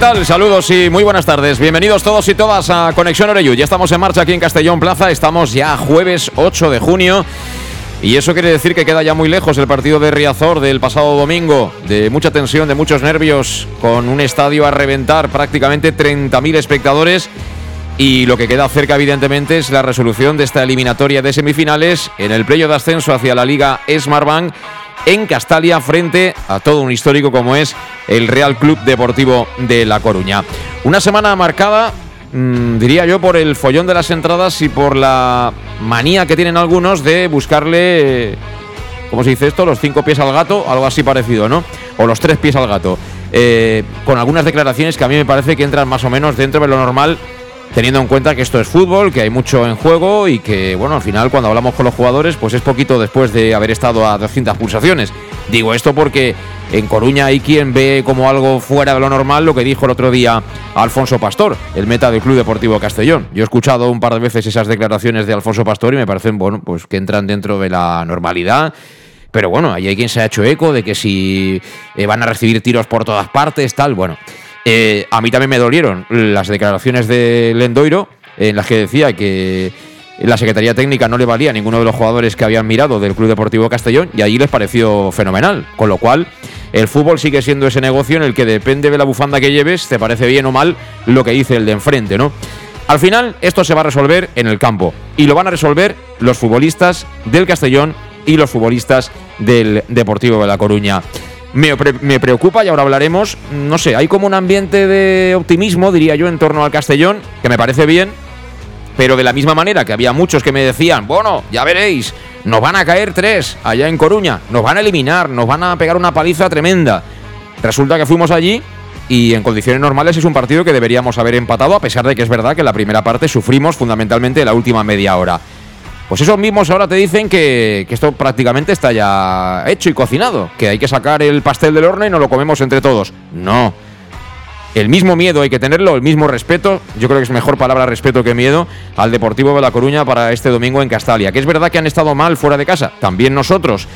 Tal? Saludos y muy buenas tardes. Bienvenidos todos y todas a Conexión Oreyu. Ya estamos en marcha aquí en Castellón Plaza. Estamos ya jueves 8 de junio. Y eso quiere decir que queda ya muy lejos el partido de Riazor del pasado domingo, de mucha tensión, de muchos nervios, con un estadio a reventar, prácticamente 30.000 espectadores. Y lo que queda cerca, evidentemente, es la resolución de esta eliminatoria de semifinales en el playo de ascenso hacia la Liga Smartbank en Castalia frente a todo un histórico como es el Real Club Deportivo de La Coruña. Una semana marcada, mm, diría yo, por el follón de las entradas y por la manía que tienen algunos de buscarle, ¿cómo se dice esto? Los cinco pies al gato, algo así parecido, ¿no? O los tres pies al gato. Eh, con algunas declaraciones que a mí me parece que entran más o menos dentro de lo normal teniendo en cuenta que esto es fútbol, que hay mucho en juego y que, bueno, al final cuando hablamos con los jugadores, pues es poquito después de haber estado a 200 pulsaciones. Digo esto porque en Coruña hay quien ve como algo fuera de lo normal lo que dijo el otro día Alfonso Pastor, el meta del Club Deportivo Castellón. Yo he escuchado un par de veces esas declaraciones de Alfonso Pastor y me parecen, bueno, pues que entran dentro de la normalidad. Pero bueno, ahí hay quien se ha hecho eco de que si eh, van a recibir tiros por todas partes, tal, bueno. Eh, a mí también me dolieron las declaraciones de Lendoiro en las que decía que la Secretaría Técnica no le valía a ninguno de los jugadores que habían mirado del Club Deportivo Castellón y allí les pareció fenomenal. Con lo cual, el fútbol sigue siendo ese negocio en el que depende de la bufanda que lleves, te parece bien o mal lo que dice el de enfrente, ¿no? Al final, esto se va a resolver en el campo y lo van a resolver los futbolistas del Castellón y los futbolistas del Deportivo de La Coruña. Me, preocupa y ahora hablaremos, no sé, hay como un ambiente de optimismo, diría yo, en torno al Castellón, que me parece bien, pero de la misma manera que había muchos que me decían, bueno, ya veréis, nos van a caer tres allá en Coruña, nos van a eliminar, nos van a pegar una paliza tremenda. Resulta que fuimos allí y en condiciones normales es un partido que deberíamos haber empatado, a pesar de que es verdad que en la primera parte sufrimos fundamentalmente la última media hora. Pues esos mismos ahora te dicen que, esto prácticamente está ya hecho y cocinado, que hay que sacar el pastel del horno y nos lo comemos entre todos. No. El mismo miedo hay que tenerlo, el mismo respeto, yo creo que es mejor palabra respeto que miedo, al Deportivo de La Coruña para este domingo en Castalia. Que es verdad que han estado mal fuera de casa, también nosotros,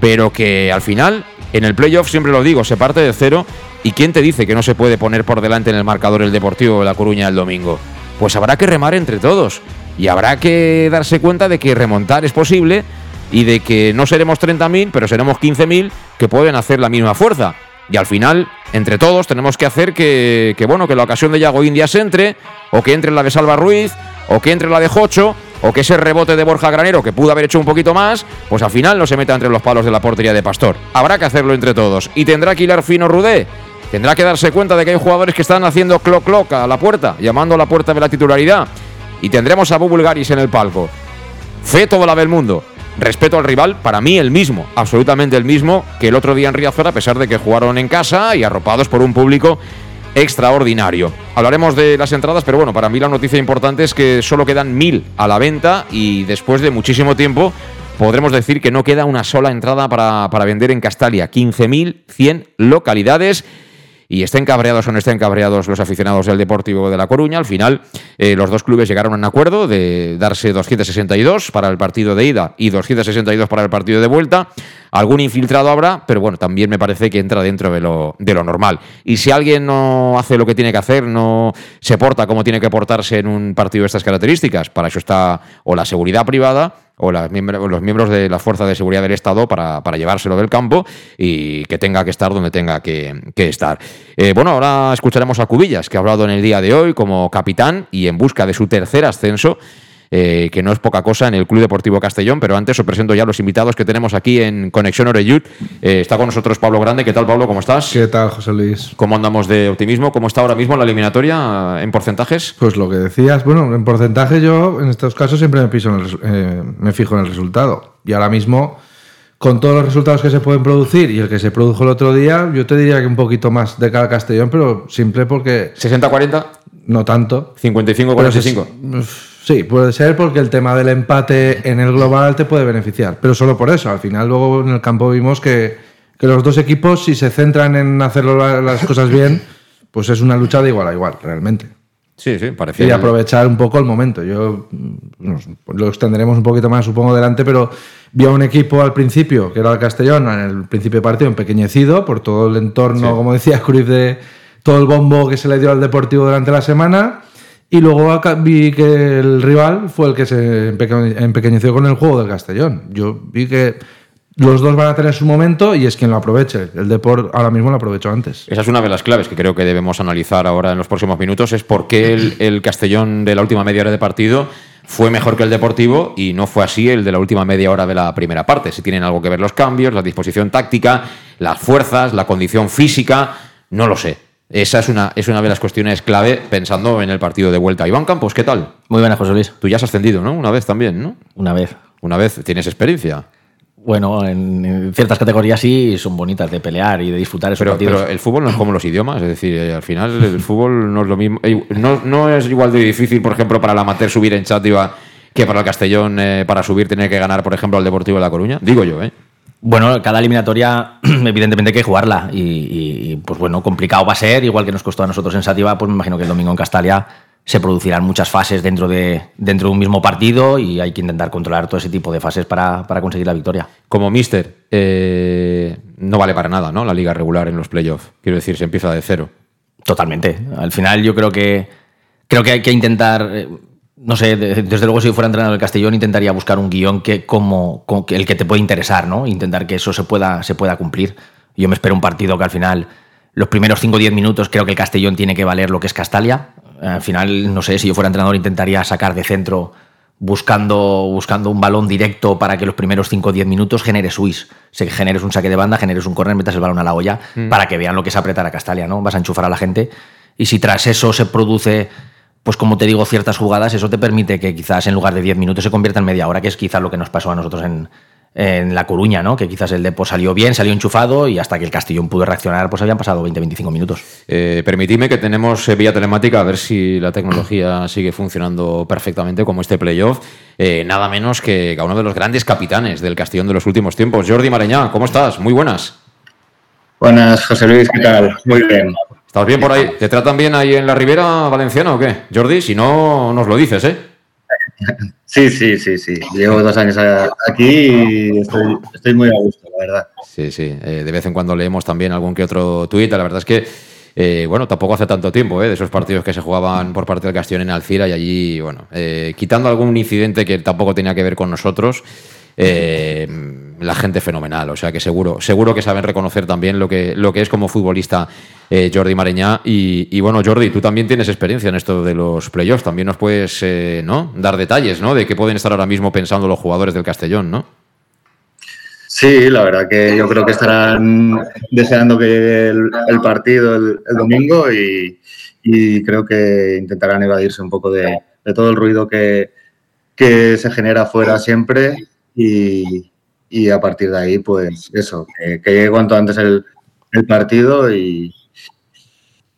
pero que al final, en el playoff siempre lo digo, se parte de cero. ¿Y quién te dice que no se puede poner por delante en el marcador el Deportivo de La Coruña el domingo? Pues habrá que remar entre todos. Y habrá que darse cuenta de que remontar es posible y de que no seremos 30.000, pero seremos 15.000 que pueden hacer la misma fuerza. Y al final, entre todos, tenemos que hacer que, bueno, que la ocasión de Yago Indias entre, o que entre la de Salva Ruiz, o que entre la de Jocho, o que ese rebote de Borja Granero, que pudo haber hecho un poquito más, pues al final no se meta entre los palos de la portería de Pastor. Habrá que hacerlo entre todos. Y tendrá que hilar fino Rudé. Tendrá que darse cuenta de que hay jugadores que están haciendo cloc cloc a la puerta, llamando a la puerta de la titularidad y tendremos a Bubulgaris en el palco. Fe todo la del mundo. Respeto al rival, para mí el mismo, absolutamente el mismo que el otro día en Riazor, a pesar de que jugaron en casa y arropados por un público extraordinario. Hablaremos de las entradas, pero bueno, para mí la noticia importante es que solo quedan mil a la venta y después de muchísimo tiempo podremos decir que no queda una sola entrada para, para vender en Castalia. 15.100 localidades y estén cabreados o no estén cabreados los aficionados del Deportivo de La Coruña, al final eh, los dos clubes llegaron a un acuerdo de darse 262 para el partido de ida y 262 para el partido de vuelta. Algún infiltrado habrá, pero bueno, también me parece que entra dentro de lo, de lo normal. Y si alguien no hace lo que tiene que hacer, no se porta como tiene que portarse en un partido de estas características, para eso está o la seguridad privada o los miembros de la Fuerza de Seguridad del Estado para, llevárselo del campo y que tenga que estar donde tenga que, estar. Eh, bueno, ahora escucharemos a Cubillas, que ha hablado en el día de hoy como capitán y en busca de su tercer ascenso. Eh, que no es poca cosa en el Club Deportivo Castellón, pero antes os presento ya los invitados que tenemos aquí en Conexión Oreyud. Eh, está con nosotros Pablo Grande. ¿Qué tal, Pablo? ¿Cómo estás? ¿Qué tal, José Luis? ¿Cómo andamos de optimismo? ¿Cómo está ahora mismo la eliminatoria en porcentajes? Pues lo que decías, bueno, en porcentaje yo en estos casos siempre me, piso eh, me fijo en el resultado. Y ahora mismo con todos los resultados que se pueden producir y el que se produjo el otro día, yo te diría que un poquito más de cada Castellón, pero simple porque... ¿60-40? No tanto. ¿55-45? Sí, puede ser porque el tema del empate en el global te puede beneficiar, pero solo por eso. Al final luego en el campo vimos que, los dos equipos, si se centran en hacer las cosas bien, pues es una lucha de igual a igual, realmente. Sí, sí, parecía. Y aprovechar un poco el momento. Yo lo extenderemos un poquito más, supongo, delante, pero vi a un equipo al principio, que era el Castellón, en el principio de partido, empequeñecido por todo el entorno, como decía Cruz, de todo el bombo que se le dio al Deportivo durante la semana y luego vi que el rival fue el que se empequeñeció con el juego del Castellón. Yo vi que los dos van a tener su momento y es quien lo aproveche. El Deport ahora mismo lo aprovechó antes. Esa es una de las claves que creo que debemos analizar ahora en los próximos minutos, es por qué el, Castellón de la última media hora de partido fue mejor que el Deportivo y no fue así el de la última media hora de la primera parte. Si tienen algo que ver los cambios, la disposición táctica, las fuerzas, la condición física, no lo sé. Esa es una, es una de las cuestiones clave pensando en el partido de vuelta. Iván Campos, ¿qué tal? Muy buena, José Luis. Tú ya has ascendido, ¿no? Una vez también, ¿no? Una vez. Una vez. ¿Tienes experiencia? Bueno, en, ciertas categorías sí son bonitas de pelear y de disfrutar esos pero, partidos. Pero el fútbol no es como los idiomas, es decir, eh, al final el fútbol no es lo mismo. Eh, no, no es igual de difícil, por ejemplo, para el amateur subir en Chátiva que para el Castellón eh, para subir tener que ganar, por ejemplo, al Deportivo de La Coruña. Digo yo, ¿eh? Bueno, cada eliminatoria, evidentemente hay que jugarla. Y, pues bueno, complicado va a ser, igual que nos costó a nosotros en Sativa, pues me imagino que el domingo en Castalia se producirán muchas fases dentro de, dentro de un mismo partido y hay que intentar controlar todo ese tipo de fases para, conseguir la victoria. Como mister, eh, no vale para nada, ¿no? La liga regular en los playoffs. Quiero decir, se empieza de cero. Totalmente. Al final yo creo que creo que hay que intentar eh, no sé, desde luego si fuera entrenador del Castellón intentaría buscar un guion que como, el que te puede interesar, ¿no? Intentar que eso se pueda, se pueda cumplir. Yo me espero un partido que al final, los primeros 5 o 10 minutos, creo que el Castellón tiene que valer lo que es Castalia. Al final, no sé, si yo fuera entrenador intentaría sacar de centro buscando, buscando un balón directo para que los primeros 5 o 10 minutos genere Swiss. Se generes un saque de banda, generes un corner, metas el balón a la olla mm. para que vean lo que es apretar a Castalia, ¿no? Vas a enchufar a la gente. Y si tras eso se produce pues como te digo, ciertas jugadas, eso te permite que quizás en lugar de 10 minutos se convierta en media hora, que es quizás lo que nos pasó a nosotros en, La Coruña, ¿no? Que quizás el Depo salió bien, salió enchufado y hasta que el Castellón pudo reaccionar, pues habían pasado 20-25 minutos. Eh, permitidme que tenemos eh, vía telemática a ver si la tecnología sigue funcionando perfectamente como este playoff. Eh, nada menos que a uno de los grandes capitanes del Castellón de los últimos tiempos, Jordi Mareñá. ¿Cómo estás? Muy buenas. Buenas, José Luis, ¿qué tal? Muy bien. ¿Estás bien por ahí? ¿Te tratan bien ahí en la Ribera Valenciana o qué? Jordi, si no, nos lo dices, ¿eh? Sí, sí, sí, sí. Llevo dos años aquí y estoy, muy a gusto, la verdad. Sí, sí. Eh, de vez en cuando leemos también algún que otro tuit. La verdad es que, eh, bueno, tampoco hace tanto tiempo, ¿eh? De esos partidos que se jugaban por parte del Castellón en Alcira y allí, bueno, eh, quitando algún incidente que tampoco tenía que ver con nosotros. Eh, la gente fenomenal, o sea que seguro, seguro que saben reconocer también lo que, lo que es como futbolista eh, Jordi Mareñá. Y, bueno, Jordi, tú también tienes experiencia en esto de los playoffs, también nos puedes eh, ¿no? dar detalles ¿no? de qué pueden estar ahora mismo pensando los jugadores del Castellón, ¿no? Sí, la verdad que yo creo que estarán deseando que llegue el, partido el, domingo y, creo que intentarán evadirse un poco de, todo el ruido que, que se genera afuera siempre y, a partir de ahí, pues eso, que, llegue cuanto antes el, partido y,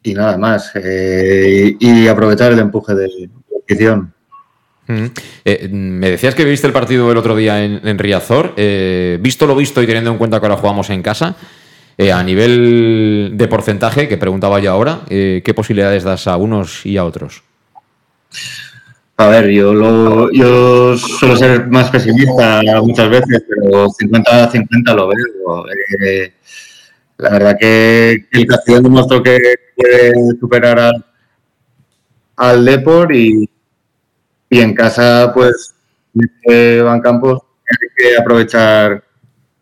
y nada más. Eh, y, aprovechar el empuje de la afición. Mm. Eh, me decías que viste el partido el otro día en, Riazor. Eh, visto lo visto y teniendo en cuenta que ahora jugamos en casa, a nivel de porcentaje, que preguntaba yo ahora, ¿qué posibilidades das a unos y a otros? A ver, yo, lo, yo suelo ser más pesimista muchas veces, pero 50-50 lo veo. Eh, la verdad que el Castellón demostró que puede superar al, al Depor y, y en casa, pues este Van Campos hay que aprovechar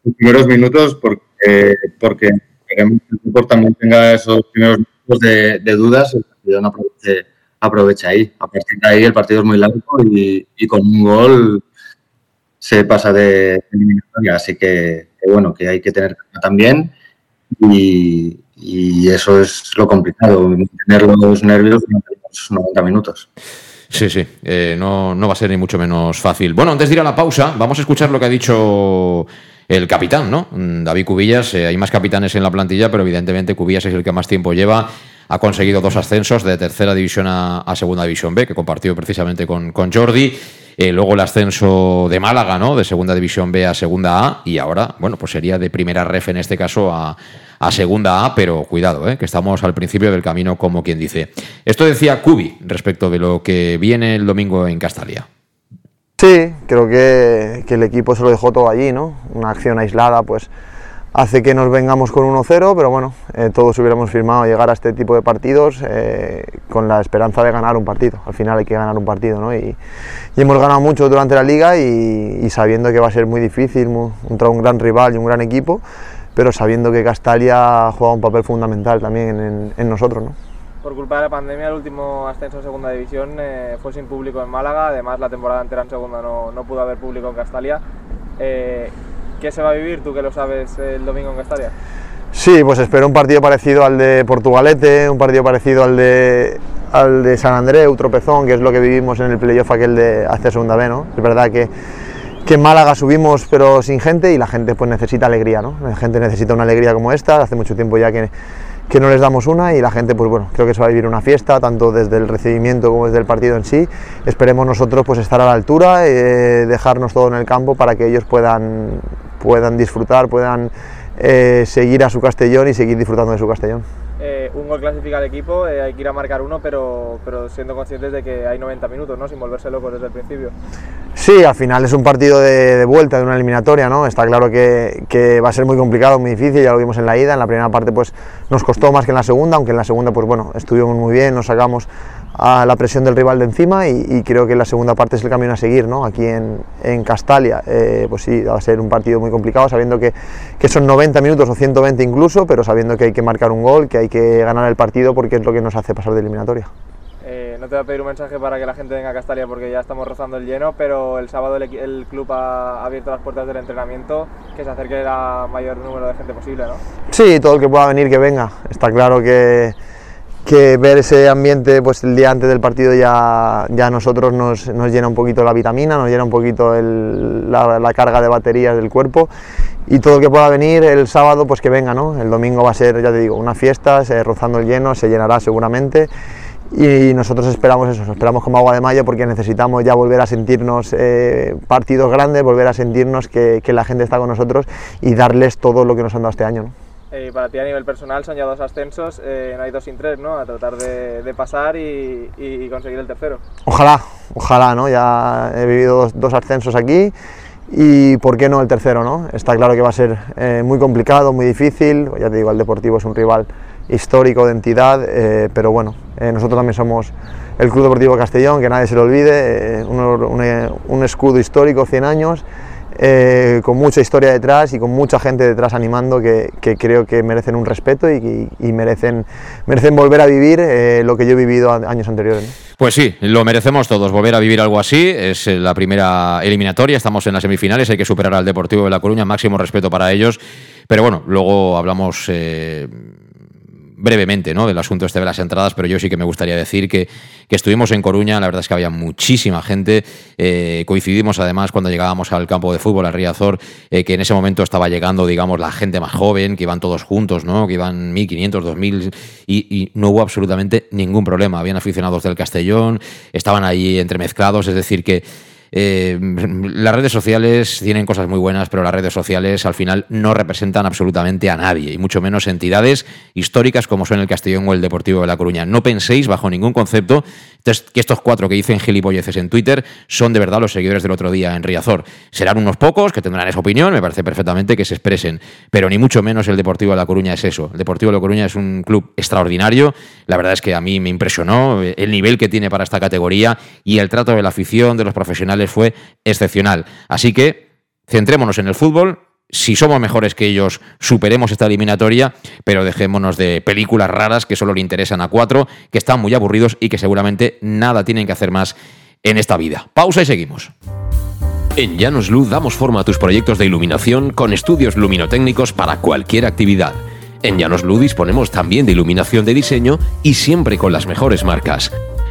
los primeros minutos porque, porque queremos que el equipo también tenga esos primeros minutos de, dudas y el no aproveche, aprovecha ahí. A partir de ahí el partido es muy largo y, con un gol se pasa de eliminatoria. Así que, bueno, que hay que tener también y, y, eso es lo complicado, tener los nervios durante los 90 minutos. Sí, sí, eh, no, no va a ser ni mucho menos fácil. Bueno, antes de ir a la pausa, vamos a escuchar lo que ha dicho el capitán, ¿no? David Cubillas. Eh, hay más capitanes en la plantilla, pero evidentemente Cubillas es el que más tiempo lleva. Ha conseguido dos ascensos de tercera división a, segunda división B, que compartió precisamente con, con Jordi. Eh, luego el ascenso de Málaga, ¿no? De segunda división B a segunda A. Y ahora, bueno, pues sería de primera ref en este caso a, a segunda A, pero cuidado, ¿eh? que estamos al principio del camino, como quien dice. Esto decía Cubi respecto de lo que viene el domingo en Castalia. Sí, creo que, el equipo se lo dejó todo allí, ¿no? Una acción aislada, pues hace que nos vengamos con 1-0, pero bueno, eh, todos hubiéramos firmado llegar a este tipo de partidos eh, con la esperanza de ganar un partido. Al final hay que ganar un partido, ¿no? Y, hemos ganado mucho durante la liga y, sabiendo que va a ser muy difícil contra un gran rival y un gran equipo, pero sabiendo que Castalia juega un papel fundamental también en, nosotros. ¿no? Por culpa de la pandemia, el último ascenso a segunda división eh, fue sin público en Málaga, además la temporada entera en segunda no, no pudo haber público en Castalia. Eh, ¿Qué se va a vivir, tú que lo sabes, el domingo en Castalia? Sí, pues espero un partido parecido al de Portugalete, un partido parecido al de, al de San Andreu, Tropezón, que es lo que vivimos en el playoff aquel de hace segunda B, ¿no? Es verdad que que en Málaga subimos pero sin gente y la gente pues necesita alegría, ¿no? La gente necesita una alegría como esta, hace mucho tiempo ya que, que no les damos una y la gente pues bueno, creo que se va a vivir una fiesta, tanto desde el recibimiento como desde el partido en sí. Esperemos nosotros pues estar a la altura, eh, dejarnos todo en el campo para que ellos puedan, puedan disfrutar, puedan eh, seguir a su Castellón y seguir disfrutando de su Castellón. Eh, un gol clasifica al equipo, eh, hay que ir a marcar uno, pero, pero siendo conscientes de que hay 90 minutos, ¿no? sin volverse locos desde el principio. Sí, al final es un partido de, vuelta, de una eliminatoria, ¿no? Está claro que, que, va a ser muy complicado, muy difícil, ya lo vimos en la ida, en la primera parte pues nos costó más que en la segunda, aunque en la segunda pues bueno, estuvimos muy bien, nos sacamos a la presión del rival de encima y, creo que la segunda parte es el camino a seguir, ¿no? Aquí en, en Castalia, eh, pues sí, va a ser un partido muy complicado, sabiendo que, que, son 90 minutos o 120 incluso, pero sabiendo que hay que marcar un gol, que hay que ganar el partido porque es lo que nos hace pasar de eliminatoria. Eh, no te voy a pedir un mensaje para que la gente venga a Castalia porque ya estamos rozando el lleno, pero el sábado el, el club ha abierto las puertas del entrenamiento, que se acerque el mayor número de gente posible, ¿no? Sí, todo el que pueda venir que venga. Está claro que que ver ese ambiente pues el día antes del partido ya, ya a nosotros nos, nos llena un poquito la vitamina, nos llena un poquito la, carga de baterías del cuerpo y todo lo que pueda venir el sábado pues que venga, ¿no? El domingo va a ser, ya te digo, una fiesta, rozando el lleno, se llenará seguramente y nosotros esperamos eso, esperamos como agua de mayo porque necesitamos ya volver a sentirnos eh, partidos grandes, volver a sentirnos que, que, la gente está con nosotros y darles todo lo que nos han dado este año. Eh, para ti a nivel personal son ya dos ascensos, eh, no hay dos sin tres, ¿no? A tratar de, pasar y, conseguir el tercero. Ojalá, ojalá, ¿no? Ya he vivido dos, ascensos aquí y por qué no el tercero, ¿no? Está claro que va a ser eh, muy complicado, muy difícil, ya te digo, el Deportivo es un rival histórico de entidad, pero bueno, nosotros también somos el Club Deportivo Castellón, que nadie se lo olvide, un, un escudo histórico, 100 años, eh, con mucha historia detrás y con mucha gente detrás animando que, creo que merecen un respeto y, merecen, merecen volver a vivir eh, lo que yo he vivido años anteriores. Pues sí, lo merecemos todos, volver a vivir algo así. Es eh, la primera eliminatoria, estamos en las semifinales, hay que superar al Deportivo de La Coruña, máximo respeto para ellos. Pero bueno, luego hablamos brevemente ¿no? del asunto este de las entradas, pero yo sí que me gustaría decir que, que estuvimos en Coruña, la verdad es que había muchísima gente, eh, coincidimos además cuando llegábamos al campo de fútbol, a Riazor, eh, que en ese momento estaba llegando, digamos, la gente más joven, que iban todos juntos, ¿no? que iban 1.500, 2.000, y, y no hubo absolutamente ningún problema. Habían aficionados del Castellón, estaban ahí entremezclados, es decir, que eh, las redes sociales tienen cosas muy buenas, pero las redes sociales al final no representan absolutamente a nadie, y mucho menos entidades históricas como son el Castellón o el Deportivo de La Coruña. No penséis bajo ningún concepto que estos cuatro que dicen gilipolleces en Twitter son de verdad los seguidores del otro día en Riazor. Serán unos pocos que tendrán esa opinión, me parece perfectamente que se expresen, pero ni mucho menos el Deportivo de La Coruña es eso. El Deportivo de La Coruña es un club extraordinario, la verdad es que a mí me impresionó el nivel que tiene para esta categoría y el trato de la afición, de los profesionales semifinales fue excepcional. Así que centrémonos en el fútbol, si somos mejores que ellos, superemos esta eliminatoria, pero dejémonos de películas raras que solo le interesan a cuatro, que están muy aburridos y que seguramente nada tienen que hacer más en esta vida. Pausa y seguimos. En Llanos Luz damos forma a tus proyectos de iluminación con estudios luminotécnicos para cualquier actividad. En Llanos Luz disponemos también de iluminación de diseño y siempre con las mejores marcas.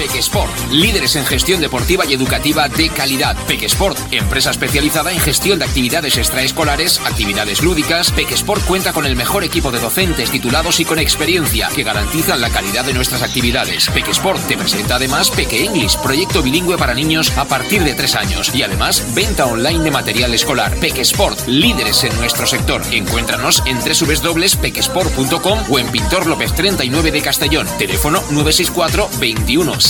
Pequesport, líderes en gestión deportiva y educativa de calidad. Pequesport, empresa especializada en gestión de actividades extraescolares, actividades lúdicas. Pequesport cuenta con el mejor equipo de docentes titulados y con experiencia que garantizan la calidad de nuestras actividades. Pequesport te presenta además Peque English, proyecto bilingüe para niños a partir de 3 años y además venta online de material escolar. Pequesport, líderes en nuestro sector. Encuéntranos en www.pequesport.com o en Pintor López 39 de Castellón. Teléfono 964 21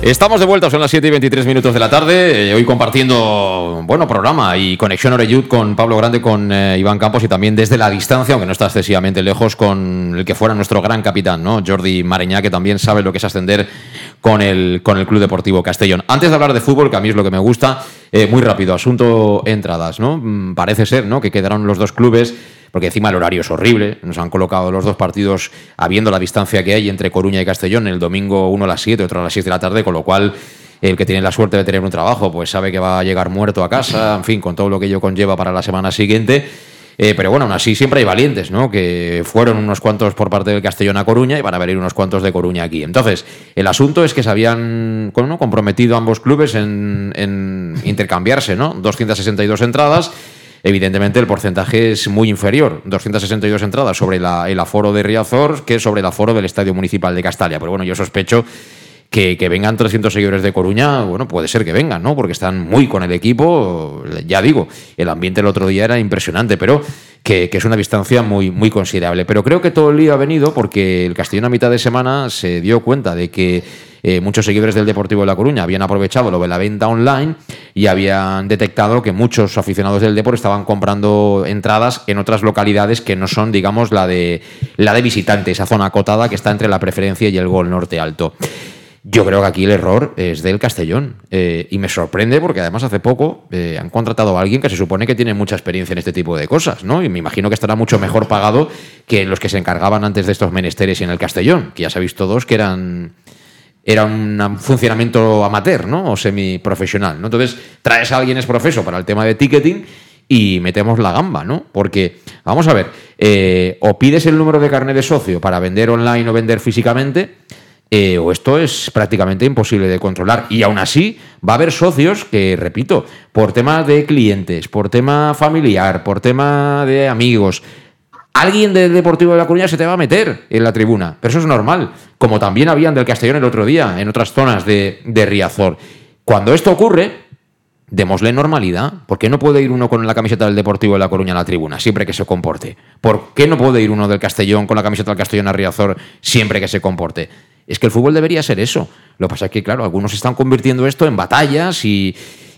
Estamos de vuelta, son las 7 y 23 minutos de la tarde. eh, hoy compartiendo, bueno, programa y conexión Oreyud con Pablo Grande, con eh, Iván Campos y también desde la distancia, aunque no está excesivamente lejos, con el que fuera nuestro gran capitán, ¿no? Jordi Mareñá, que también sabe lo que es ascender con el, con el Club Deportivo Castellón. Antes de hablar de fútbol, que a mí es lo que me gusta, eh, muy rápido, asunto entradas, ¿no? Mm, Parece ser, ¿no? Que quedaron los dos clubes porque encima el horario es horrible. Nos han colocado los dos partidos habiendo la distancia que hay entre Coruña y Castellón, el domingo uno a las 7, otro a las 6 de la tarde, con lo cual el que tiene la suerte de tener un trabajo, pues sabe que va a llegar muerto a casa, en fin, con todo lo que ello conlleva para la semana siguiente. Eh, pero bueno, aún así siempre hay valientes, ¿no? Que fueron unos cuantos por parte del Castellón a Coruña y van a venir unos cuantos de Coruña aquí. Entonces, el asunto es que se habían comprometido ambos clubes en, en intercambiarse, ¿no? 262 entradas. Evidentemente el porcentaje es muy inferior, 262 entradas sobre la- el aforo de Riazor que sobre el aforo del Estadio Municipal de Castalia. Pero bueno, yo sospecho que, vengan 300 seguidores de Coruña, bueno, puede ser que vengan, ¿no? Porque están muy con el equipo, ya digo, el ambiente el otro día era impresionante, pero que, que es una distancia muy, muy considerable. Pero creo que todo el lío ha venido porque el Castellón a mitad de semana se dio cuenta de que eh, muchos seguidores del Deportivo de La Coruña habían aprovechado lo de la venta online y habían detectado que muchos aficionados del Deportivo estaban comprando entradas en otras localidades que no son, digamos, la de, la de visitante, esa zona acotada que está entre la preferencia y el gol norte alto. Yo creo que aquí el error es del Castellón. Eh, y me sorprende porque además hace poco eh, han contratado a alguien que se supone que tiene mucha experiencia en este tipo de cosas, ¿no? Y me imagino que estará mucho mejor pagado que los que se encargaban antes de estos menesteres en el Castellón, que ya sabéis todos que eran era un funcionamiento amateur, ¿no? O semiprofesional, ¿no? Entonces, traes a alguien es profeso para el tema de ticketing y metemos la gamba, ¿no? Porque, vamos a ver, eh, o pides el número de carnet de socio para vender online o vender físicamente, eh, o esto es prácticamente imposible de controlar. Y aún así va a haber socios que, repito, por tema de clientes, por tema familiar, por tema de amigos, alguien del Deportivo de La Coruña se te va a meter en la tribuna. Pero eso es normal, como también habían del Castellón el otro día, en otras zonas de, Riazor. Cuando esto ocurre, démosle normalidad. ¿Por qué no puede ir uno con la camiseta del Deportivo de La Coruña a la tribuna, siempre que se comporte? ¿Por qué no puede ir uno del Castellón con la camiseta del Castellón a Riazor, siempre que se comporte? Es que el fútbol debería ser eso. Lo que pasa es que, claro, algunos están convirtiendo esto en batallas y,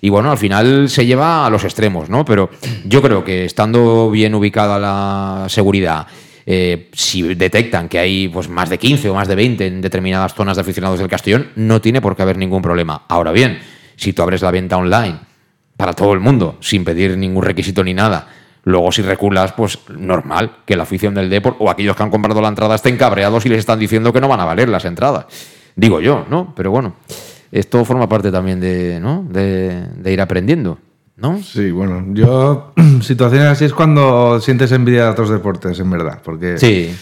bueno, al final se lleva a los extremos, ¿no? Pero yo creo que estando bien ubicada la seguridad, eh, si detectan que hay pues, más de 15 o más de 20 en determinadas zonas de aficionados del Castellón, no tiene por qué haber ningún problema. Ahora bien, si tú abres la venta online para todo el mundo, sin pedir ningún requisito ni nada, Luego, si reculas, pues normal que la afición del Deport o aquellos que han comprado la entrada estén cabreados y les están diciendo que no van a valer las entradas. Digo yo, ¿no? Pero bueno, esto forma parte también de, ¿no? de, ir aprendiendo. ¿No? Sí, bueno, yo situaciones así es cuando sientes envidia de otros deportes, en verdad, porque sí.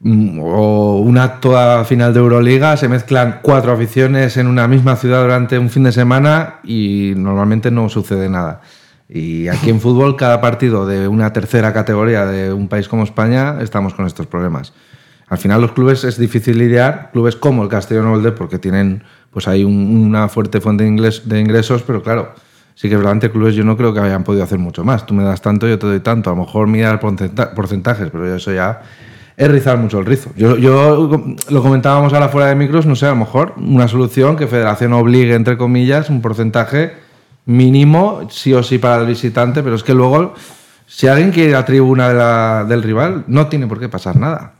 Mm, o un acto a final de Euroliga, se mezclan cuatro aficiones en una misma ciudad durante un fin de semana y normalmente no sucede nada. Y aquí en fútbol, cada partido de una tercera categoría de un país como España, estamos con estos problemas. Al final los clubes es difícil lidiar, clubes como el Castellón o el porque tienen pues hay una fuerte fuente de, ingresos, pero claro, sí que realmente clubes yo no creo que hayan podido hacer mucho más. Tú me das tanto, yo te doy tanto. A lo mejor mirar porcentajes, pero eso ya es rizar mucho el rizo. Yo, yo lo comentábamos a la fuera de micros, no sé, a lo mejor una solución que Federación obligue, entre comillas, un porcentaje mínimo, sí o sí para el visitante, pero es que luego, si alguien quiere ir a tribuna del rival, no tiene por qué pasar nada.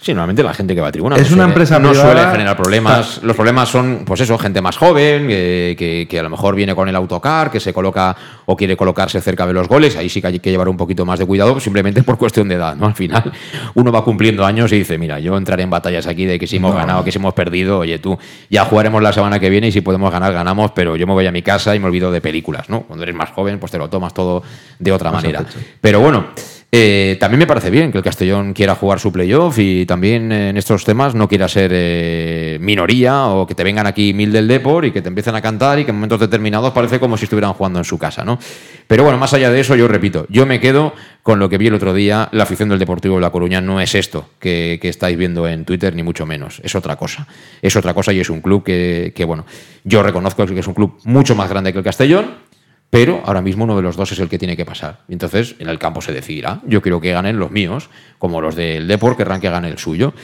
Sí, normalmente la gente que va a tribuna es no una suele, empresa no suele generar problemas. Los problemas son, pues eso, gente más joven, que, que, a lo mejor viene con el autocar, que se coloca o quiere colocarse cerca de los goles. Ahí sí que hay que llevar un poquito más de cuidado, simplemente por cuestión de edad, ¿no? Al final, uno va cumpliendo años y dice, mira, yo entraré en batallas aquí de que si hemos ganado, que si hemos perdido, oye, tú, ya jugaremos la semana que viene y si podemos ganar, ganamos, pero yo me voy a mi casa y me olvido de películas, ¿no? Cuando eres más joven, pues te lo tomas todo de otra manera. Pero bueno. Eh, también me parece bien que el Castellón quiera jugar su playoff y también en estos temas no quiera ser eh, minoría o que te vengan aquí mil del Depor y que te empiecen a cantar y que en momentos determinados parece como si estuvieran jugando en su casa, ¿no? Pero bueno, más allá de eso, yo repito, yo me quedo con lo que vi el otro día, la afición del Deportivo de La Coruña no es esto que, estáis viendo en Twitter, ni mucho menos, es otra cosa. Es otra cosa y es un club que, que bueno, yo reconozco que es un club mucho más grande que el Castellón, pero ahora mismo uno de los dos es el que tiene que pasar. entonces en el campo se decidirá. Yo quiero que ganen los míos, como los del Deport querrán que gane el suyo.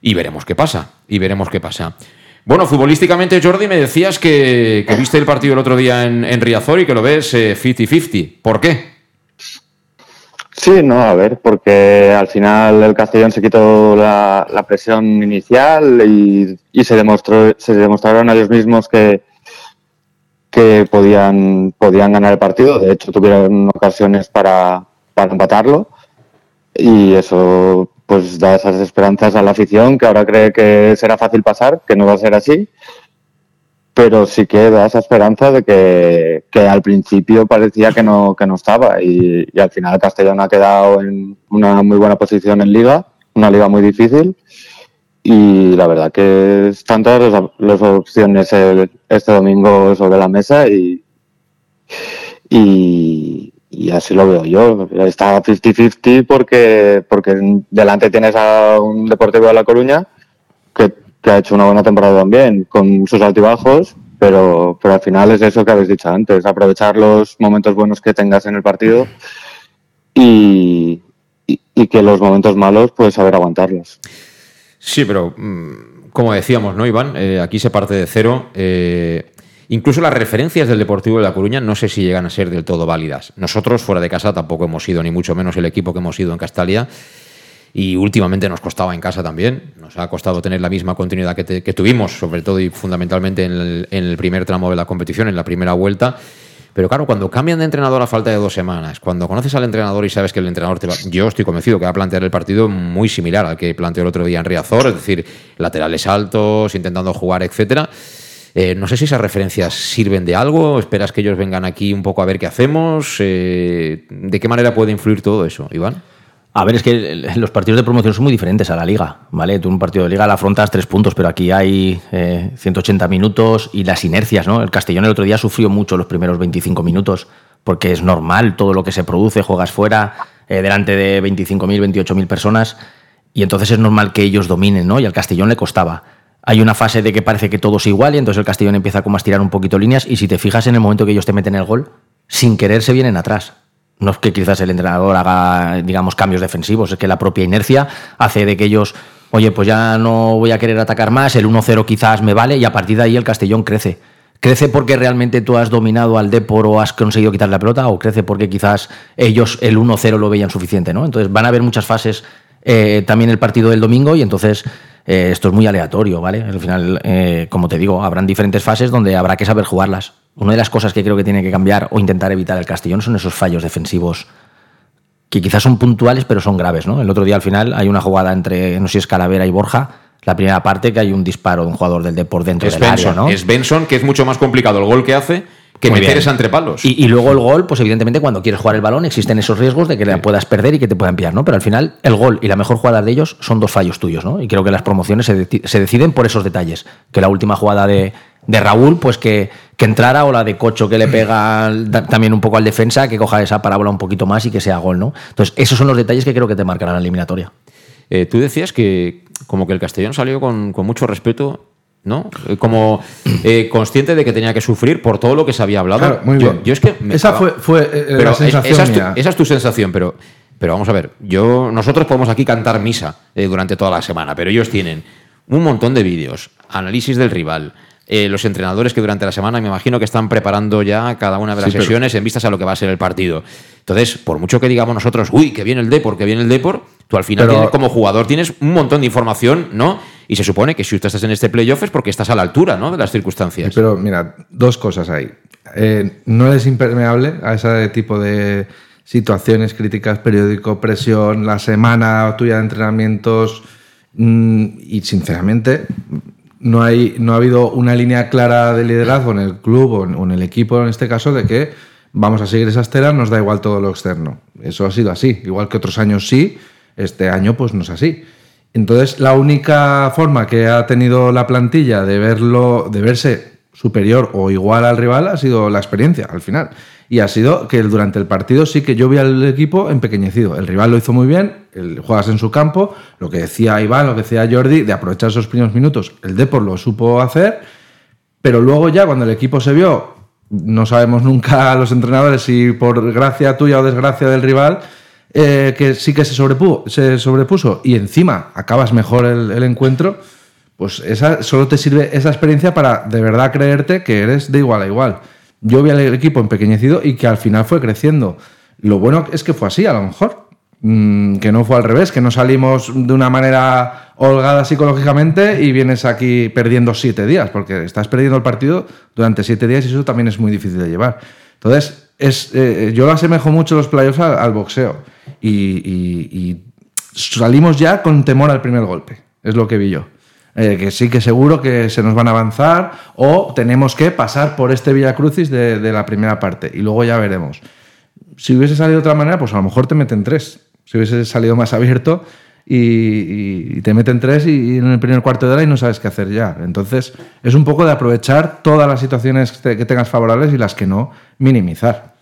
Y veremos qué pasa. Y veremos qué pasa. Bueno, futbolísticamente, Jordi, me decías que, viste el partido el otro día en, Riazor y que lo ves 50-50. Eh, ¿Por qué? Sí, no, a ver, porque al final el Castellón se quitó la, presión inicial y, y, se demostró, se demostraron a ellos mismos que, que podían, podían ganar el partido. De hecho, tuvieron ocasiones para, para empatarlo. Y eso pues da esas esperanzas a la afición que ahora cree que será fácil pasar, que no va a ser así. Pero sí que da esa esperanza de que, que al principio parecía que no, que no estaba. Y, y al final Castellón ha quedado en una muy buena posición en liga, una liga muy difícil y la verdad que están todas las opciones este domingo sobre la mesa y, y, así lo veo yo. Está 50-50 porque, porque delante tienes a un Deportivo de La Coruña que, ha hecho una buena temporada también, con sus altibajos, pero, pero al final es eso que habéis dicho antes, aprovechar los momentos buenos que tengas en el partido y, y que los momentos malos, pues saber aguantarlos. Sí, pero mm, como decíamos, ¿no, Iván? Eh, aquí se parte de cero. Eh, incluso las referencias del Deportivo de La Coruña no sé si llegan a ser del todo válidas. Nosotros, fuera de casa, tampoco hemos sido, ni mucho menos el equipo que hemos sido en Castalia. Y últimamente nos costaba en casa también. Nos ha costado tener la misma continuidad que, te- que tuvimos, sobre todo y fundamentalmente en el, en el primer tramo de la competición, en la primera vuelta. Pero claro, cuando cambian de entrenador a falta de dos semanas, cuando conoces al entrenador y sabes que el entrenador te va. Yo estoy convencido que va a plantear el partido muy similar al que planteó el otro día en Riazor, es decir, laterales altos, intentando jugar, etcétera. Eh, no sé si esas referencias sirven de algo. ¿Esperas que ellos vengan aquí un poco a ver qué hacemos? Eh, ¿De qué manera puede influir todo eso, Iván? A ver, es que los partidos de promoción son muy diferentes a la liga, ¿vale? Tú un partido de liga la afrontas tres puntos, pero aquí hay eh, 180 minutos y las inercias, ¿no? El Castellón el otro día sufrió mucho los primeros 25 minutos, porque es normal todo lo que se produce, juegas fuera, eh, delante de 25.000, 28.000 personas, y entonces es normal que ellos dominen, ¿no? Y al Castellón le costaba. Hay una fase de que parece que todo es igual y entonces el Castellón empieza como a estirar un poquito líneas y si te fijas en el momento que ellos te meten el gol, sin querer se vienen atrás. No es que quizás el entrenador haga, digamos, cambios defensivos, es que la propia inercia hace de que ellos, oye, pues ya no voy a querer atacar más, el 1-0 quizás me vale y a partir de ahí el Castellón crece. ¿Crece porque realmente tú has dominado al Depor o has conseguido quitar la pelota? ¿O crece porque quizás ellos el 1-0 lo veían suficiente? ¿no? Entonces van a haber muchas fases eh, también el partido del domingo y entonces eh, esto es muy aleatorio, ¿vale? Al final, eh, como te digo, habrán diferentes fases donde habrá que saber jugarlas. Una de las cosas que creo que tiene que cambiar o intentar evitar el Castellón son esos fallos defensivos que quizás son puntuales pero son graves, ¿no? El otro día al final hay una jugada entre, no sé si es Calavera y Borja, la primera parte que hay un disparo de un jugador del Depor dentro Es del área, Benson, ¿no? es Benson, que es mucho más complicado el gol que hace que Muy meter bien. esa entre palos. Y, y luego el gol, pues evidentemente cuando quieres jugar el balón existen esos riesgos de que la puedas perder y que te puedan pillar, ¿no? Pero al final el gol y la mejor jugada de ellos son dos fallos tuyos, ¿no? Y creo que las promociones se, se deciden por esos detalles. Que la última jugada de, de Raúl, pues que, que entrara, o la de Cocho que le pega al- da- también un poco al defensa, que coja esa parábola un poquito más y que sea gol, ¿no? Entonces esos son los detalles que creo que te marcarán la eliminatoria. Eh, tú decías que como que el Castellón salió con, con mucho respeto, ¿no? Eh, Como eh, consciente de que tenía que sufrir por todo lo que se había hablado. Claro, muy yo, bien. yo es que me- Esa fue- fue, eh, la sensación esa, es tu, mía. esa es tu sensación, pero, pero vamos a ver. Yo, nosotros podemos aquí cantar misa eh, durante toda la semana, pero ellos tienen un montón de vídeos, análisis del rival. Eh, los entrenadores que durante la semana me imagino que están preparando ya cada una de las Sí, pero- sesiones en vistas a lo que va a ser el partido. Entonces, por mucho que digamos nosotros, uy, que viene el Depor, que viene el Depor, tú al final Pero- tienes- como jugador tienes un montón de información, ¿no? Y se supone que si tú estás en este playoff es porque estás a la altura, ¿no? De las circunstancias. Pero mira, dos cosas ahí. Eh, no eres impermeable a ese tipo de situaciones críticas, periódico, presión, la semana tuya de entrenamientos mm, y sinceramente no, hay, no ha habido una línea clara de liderazgo en el club o en, el equipo en este caso de que vamos a seguir esa estela, nos da igual todo lo externo. Eso ha sido así, igual que otros años sí, este año pues no es así. Entonces, la única forma que ha tenido la plantilla de verlo, de verse superior o igual al rival ha sido la experiencia al final. Y ha sido que durante el partido sí que yo vi al equipo empequeñecido. El rival lo hizo muy bien, el, juegas en su campo, lo que decía Iván, lo que decía Jordi, de aprovechar esos primeros minutos. El Depor lo supo hacer, pero luego ya cuando el equipo se vio, no sabemos nunca los entrenadores si por gracia tuya o desgracia del rival, eh, que sí que se sobrepuso, y encima acabas mejor el, el encuentro, pues esa, solo te sirve esa experiencia para de verdad creerte que eres de igual a igual. Yo vi al equipo empequeñecido y que al final fue creciendo. Lo bueno es que fue así, a lo mejor. Mm, que no fue al revés, que no salimos de una manera holgada psicológicamente y vienes aquí perdiendo siete días, porque estás perdiendo el partido durante siete días y eso también es muy difícil de llevar. Entonces, es, eh, yo lo asemejo mucho los playoffs al, al boxeo y salimos ya con temor al primer golpe, es lo que vi yo. Eh, que sí que seguro que se nos van a avanzar o tenemos que pasar por este Villa Crucis de, de la primera parte y luego ya veremos. Si hubiese salido de otra manera, pues a lo mejor te meten tres. Si hubiese salido más abierto y, te meten tres y, en el primer cuarto de hora y no sabes qué hacer ya. Entonces es un poco de aprovechar todas las situaciones que, te- que tengas favorables y las que no, minimizar.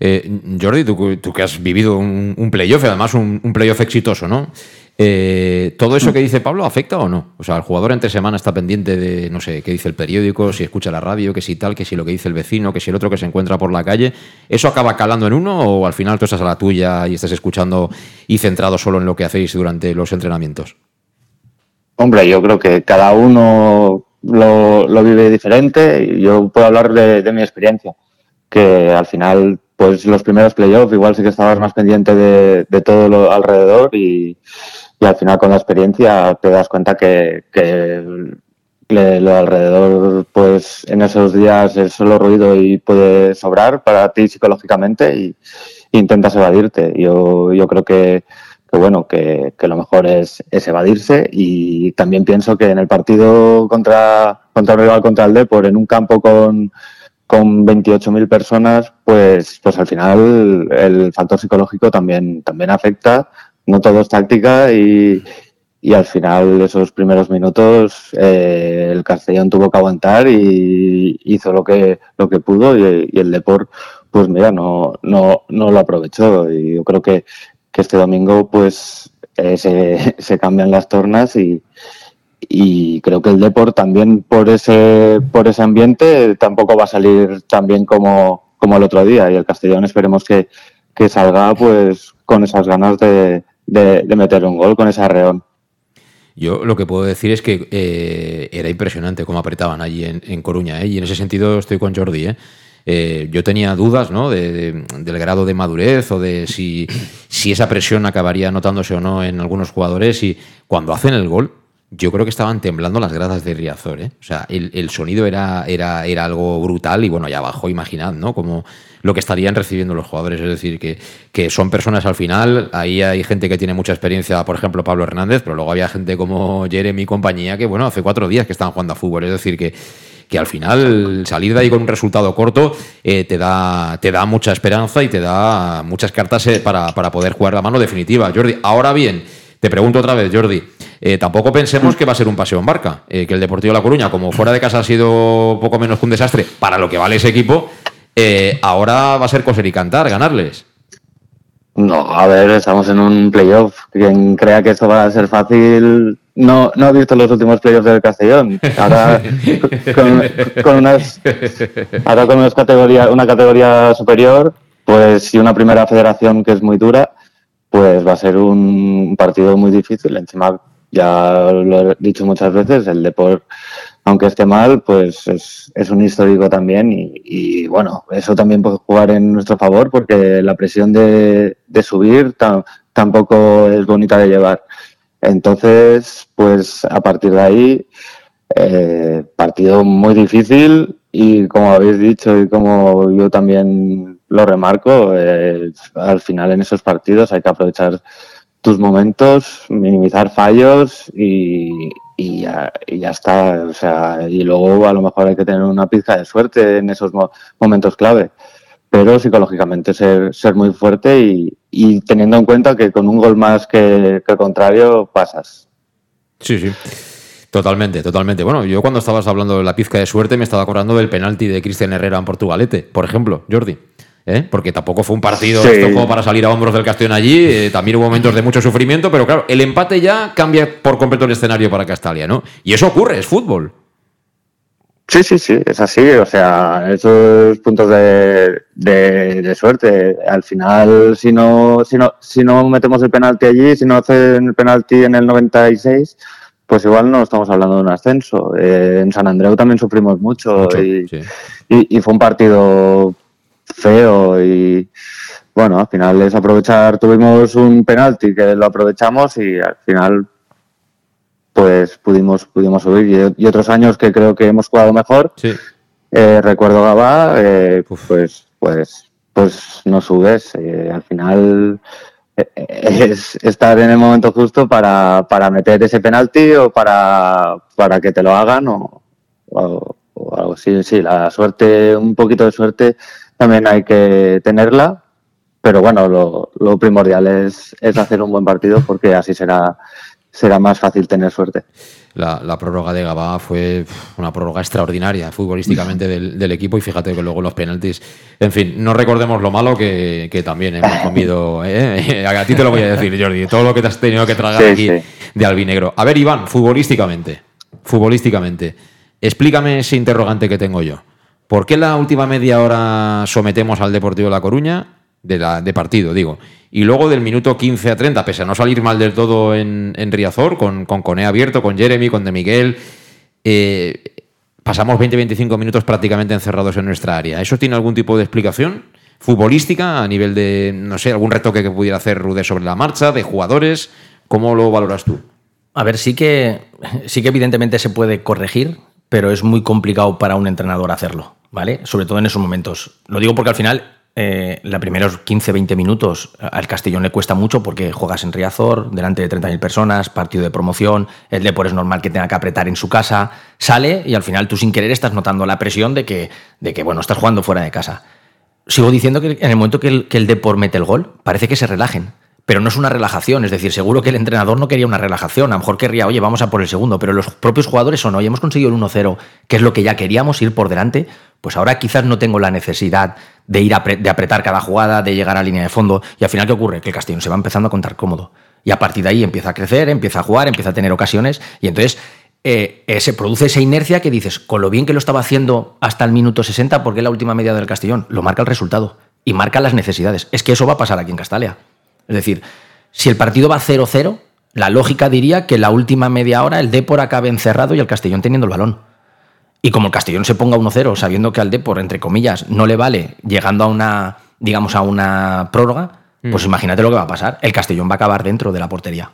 Eh, Jordi, tú, tú que has vivido un, playoff, además un playoff exitoso, ¿no? Eh, ¿Todo eso que dice Pablo afecta o no? O sea, el jugador entre semana está pendiente de, no sé, qué dice el periódico, si escucha la radio, que si tal, que si lo que dice el vecino, que si el otro que se encuentra por la calle. ¿Eso acaba calando en uno o al final tú estás a la tuya y estás escuchando y centrado solo en lo que hacéis durante los entrenamientos? Hombre, yo creo que cada uno lo, vive diferente yo puedo hablar de, de mi experiencia, que al final, pues los primeros playoffs igual sí que estabas más pendiente de, de todo lo alrededor y, y al final con la experiencia te das cuenta que, que lo alrededor, pues en esos días es solo ruido y puede sobrar para ti psicológicamente y, intentas evadirte. Yo, yo creo que, bueno, que, lo mejor es, es evadirse y también pienso que en el partido contra, contra el rival, contra el Depor, en un campo con, con 28.000 personas, pues, pues al final el factor psicológico también, también afecta. No todo es táctica y, y al final esos primeros minutos eh, el Castellón tuvo que aguantar y hizo lo que lo que pudo y, el Depor pues mira no no no lo aprovechó. Y yo creo que, que este domingo pues eh, se, se cambian las tornas y y creo que el Depor también por ese por ese ambiente tampoco va a salir tan bien como, como el otro día. Y el Castellón esperemos que, que salga pues con esas ganas de, de, meter un gol con ese arreón. Yo lo que puedo decir es que eh, era impresionante cómo apretaban allí en, en Coruña, ¿eh? y en ese sentido estoy con Jordi. ¿eh? Eh, yo tenía dudas ¿no? de- del grado de madurez o de si, si esa presión acabaría notándose o no en algunos jugadores, y cuando hacen el gol, yo creo que estaban temblando las gradas de Riazor. ¿eh? O sea, el, sonido era, era, era algo brutal y bueno, ya abajo, imaginad, ¿no? Como lo que estarían recibiendo los jugadores. Es decir, que, que son personas al final. Ahí hay gente que tiene mucha experiencia, por ejemplo, Pablo Hernández, pero luego había gente como Jeremy y compañía que, bueno, hace cuatro días que están jugando a fútbol. Es decir, que, que al final salir de ahí con un resultado corto eh, te, da, te da mucha esperanza y te da muchas cartas eh, para, para poder jugar la mano definitiva. Jordi, ahora bien, te pregunto otra vez, Jordi. eh, tampoco pensemos que va a ser un paseo en barca. eh, que el Deportivo La Coruña, como fuera de casa ha sido poco menos que un desastre para lo que vale ese equipo, eh, ahora va a ser coser y cantar, ganarles. No, a ver, estamos en un playoff. Quien crea que esto va a ser fácil no, no ha visto los últimos playoffs del Castellón. Ahora con, con unas, ahora con unas categoría, una categoría superior, pues y una primera federación que es muy dura, pues va a ser un partido muy difícil. Encima, ya lo he dicho muchas veces, el Depor, aunque esté mal, pues es, es un histórico también y, y, bueno, eso también puede jugar en nuestro favor porque la presión de, subir tam- tampoco es bonita de llevar. Entonces, pues a partir de ahí, eh, partido muy difícil y como habéis dicho y como yo también lo remarco, eh, al final en esos partidos hay que aprovechar tus momentos, minimizar fallos y, ya, está. O sea, y luego a lo mejor hay que tener una pizca de suerte en esos mo- momentos clave. Pero psicológicamente ser, ser muy fuerte y, y teniendo en cuenta que con un gol más que, que el contrario pasas. Sí, sí. Totalmente, totalmente. Bueno, yo cuando estabas hablando de la pizca de suerte me estaba acordando del penalti de Cristian Herrera en Portugalete, por ejemplo, Jordi. ¿eh? Porque tampoco fue un partido Sí. esto como para salir a hombros del Castellón allí. eh, también hubo momentos de mucho sufrimiento, pero claro, el empate ya cambia por completo el escenario para Castalia, ¿no? Y eso ocurre, es fútbol. Sí, sí, sí, es así. O sea, esos puntos de, de, de suerte. Al final, si no, si no, si no metemos el penalti allí, si no hacen el penalti en el 96, pues igual no estamos hablando de un ascenso. Eh, en San Andreu también sufrimos mucho, y, y, y fue un partido feo y bueno, al final es aprovechar, tuvimos un penalti que lo aprovechamos y al final pues pudimos pudimos subir. Y, y otros años que creo que hemos jugado mejor. Eh, recuerdo Gabá eh, pues pues pues no subes. Eh, al final es estar en el momento justo para, para meter ese penalti o para, para que te lo hagan o, o- o algo así. Sí, la suerte, un poquito de suerte también hay que tenerla, pero bueno, lo, lo primordial es, es hacer un buen partido porque así será, será más fácil tener suerte. La, la prórroga de Gabá fue una prórroga extraordinaria futbolísticamente del, del equipo y fíjate que luego los penaltis, en fin, no recordemos lo malo que, que también hemos comido. ¿eh? A ti te lo voy a decir, Jordi, todo lo que te has tenido que tragar Sí, aquí sí. de albinegro. A ver, Iván, futbolísticamente, futbolísticamente, explícame ese interrogante que tengo yo. ¿Por qué la última media hora sometemos al Deportivo de La Coruña de, la, de partido, digo. Y luego del minuto 15 a 30, pese a no salir mal del todo en, en Riazor, con, con Cone abierto, con Jeremy, con De Miguel, eh, pasamos 20-25 minutos prácticamente encerrados en nuestra área. ¿Eso tiene algún tipo de explicación? futbolística, a nivel de, no sé, algún retoque que pudiera hacer Rude sobre la marcha, de jugadores. ¿Cómo lo valoras tú? A ver, sí que, sí que evidentemente se puede corregir, pero es muy complicado para un entrenador hacerlo, ¿vale? Sobre todo en esos momentos. Lo digo porque al final, eh, los primeros 15-20 minutos al Castellón le cuesta mucho porque juegas en Riazor, delante de 30.000 personas, partido de promoción, el Depor es normal que tenga que apretar en su casa, sale y al final tú sin querer estás notando la presión de que, de que bueno, estás jugando fuera de casa sigo diciendo que en el momento que el, que el Depor mete el gol, parece que se relajen. Pero no es una relajación, es decir, seguro que el entrenador no quería una relajación, a lo mejor querría, oye, vamos a por el segundo, pero los propios jugadores son, oye, hemos conseguido el 1-0, que es lo que ya queríamos, ir por delante, pues ahora quizás no tengo la necesidad de ir a de apretar cada jugada, de llegar a línea de fondo, y al final, ¿qué ocurre? Que el Castellón se va empezando a contar cómodo. Y a partir de ahí empieza a crecer, empieza a jugar, empieza a tener ocasiones, y entonces eh, se produce esa inercia que dices, con lo bien que lo estaba haciendo hasta el minuto 60, porque la última media del Castellón, lo marca el resultado y marca las necesidades. Es que eso va a pasar aquí en Castalia. Es decir, si el partido va 0-0, la lógica diría que la última media hora el Depor acabe encerrado y el Castellón teniendo el balón. Y como el Castellón se ponga 1-0, sabiendo que al Depor, entre comillas, no le vale, llegando a una, digamos, a una prórroga, pues mm. imagínate lo que va a pasar. El Castellón va a acabar dentro de la portería.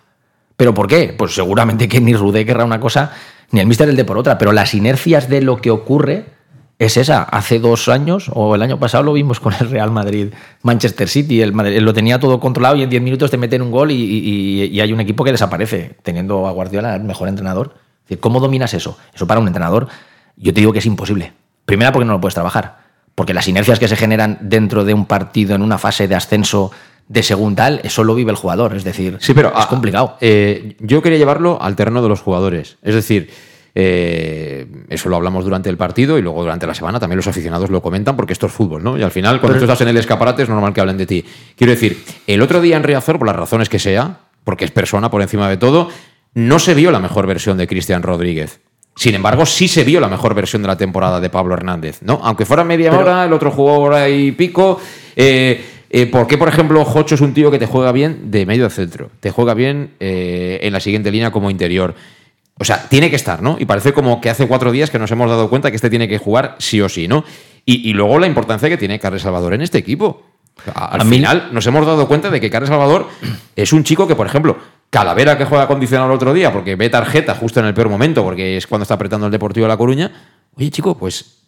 ¿Pero por qué? Pues seguramente que ni Rudé querrá una cosa, ni el Mister el de por otra, pero las inercias de lo que ocurre es esa. Hace dos años, o el año pasado, lo vimos con el Real Madrid, Manchester City. El Madrid, lo tenía todo controlado y en 10 minutos te meten un gol y, hay un equipo que desaparece, teniendo a Guardiola el mejor entrenador. ¿Cómo dominas eso? Eso para un entrenador, yo te digo que es imposible. Primera, porque no lo puedes trabajar. Porque las inercias que se generan dentro de un partido en una fase de ascenso de según tal, eso lo vive el jugador. Es decir, sí, pero, es complicado. Eh, yo quería llevarlo al terreno de los jugadores. Es decir, eh, eso lo hablamos durante el partido y luego durante la semana también los aficionados lo comentan porque esto es fútbol, ¿no? Y al final, cuando tú estás en el escaparate, es normal que hablen de ti. Quiero decir, el otro día en Riazor, por las razones que sea, porque es persona por encima de todo, no se vio la mejor versión de Cristian Rodríguez. Sin embargo, sí se vio la mejor versión de la temporada de Pablo Hernández, ¿no? Aunque fuera media hora, el otro jugó hora y pico. Eh, eh, ¿Por qué, por ejemplo, Jocho es un tío que te juega bien de medio centro? Te juega bien eh, en la siguiente línea como interior. O sea, tiene que estar, ¿no? Y parece como que hace cuatro días que nos hemos dado cuenta que este tiene que jugar sí o sí, ¿no? Y, luego la importancia que tiene Carles Salvador en este equipo. Al final nos hemos dado cuenta de que Carles Salvador es un chico que, por ejemplo, Calavera que juega condicionado el otro día porque ve tarjeta justo en el peor momento, porque es cuando está apretando el Deportivo de La Coruña. Oye, chico, pues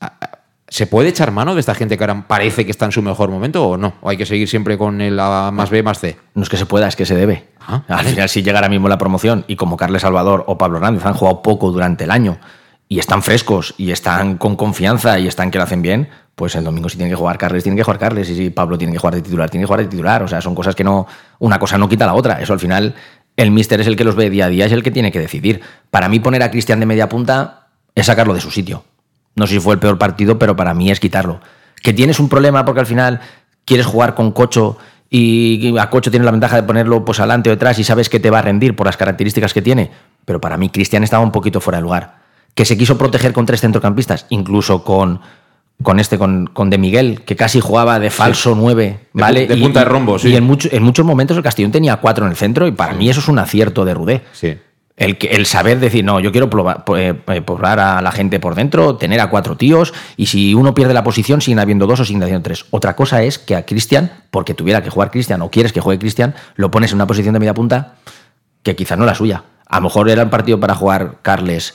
¿Se puede echar mano de esta gente que ahora parece que está en su mejor momento o no? ¿O hay que seguir siempre con el A más B más C? No es que se pueda, es que se debe. Ah, Al final, si llega ahora mismo la promoción y como Carles Salvador o Pablo Hernández han jugado poco durante el año y están frescos y están con confianza y están que lo hacen bien, pues el domingo si tiene que jugar Carles, tiene que jugar Carles. Y si Pablo tiene que jugar de titular, tiene que jugar de titular. O sea, son cosas que no. Una cosa no quita la otra. Eso al final, el míster es el que los ve día a día, es el que tiene que decidir. Para mí, poner a Cristian de media punta es sacarlo de su sitio. No sé si fue el peor partido, pero para mí es quitarlo. Que tienes un problema porque al final quieres jugar con Cocho y a Cocho tiene la ventaja de ponerlo pues adelante o detrás y sabes que te va a rendir por las características que tiene. Pero para mí Cristian estaba un poquito fuera de lugar. Que se quiso proteger con tres centrocampistas, incluso con, con este, con, con De Miguel, que casi jugaba de falso 9, ¿vale? De, punta de rombo, sí. Y en, en muchos momentos el Castellón tenía cuatro en el centro y para mí eso es un acierto de Rudé. Sí. El, saber decir, no, yo quiero probar, eh, probar, a la gente por dentro, tener a cuatro tíos, y si uno pierde la posición, siguen habiendo dos o siguen habiendo tres. Otra cosa es que a Cristian, porque tuviera que jugar Cristian o quieres que juegue Cristian, lo pones en una posición de media punta que quizás no la suya. A lo mejor era el partido para jugar Carles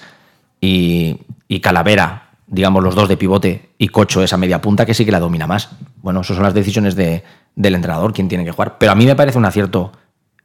y, y Calavera, digamos los dos de pivote, y Cocho esa media punta que sí que la domina más. Bueno, esas son las decisiones de, del entrenador, quién tiene que jugar. Pero a mí me parece un acierto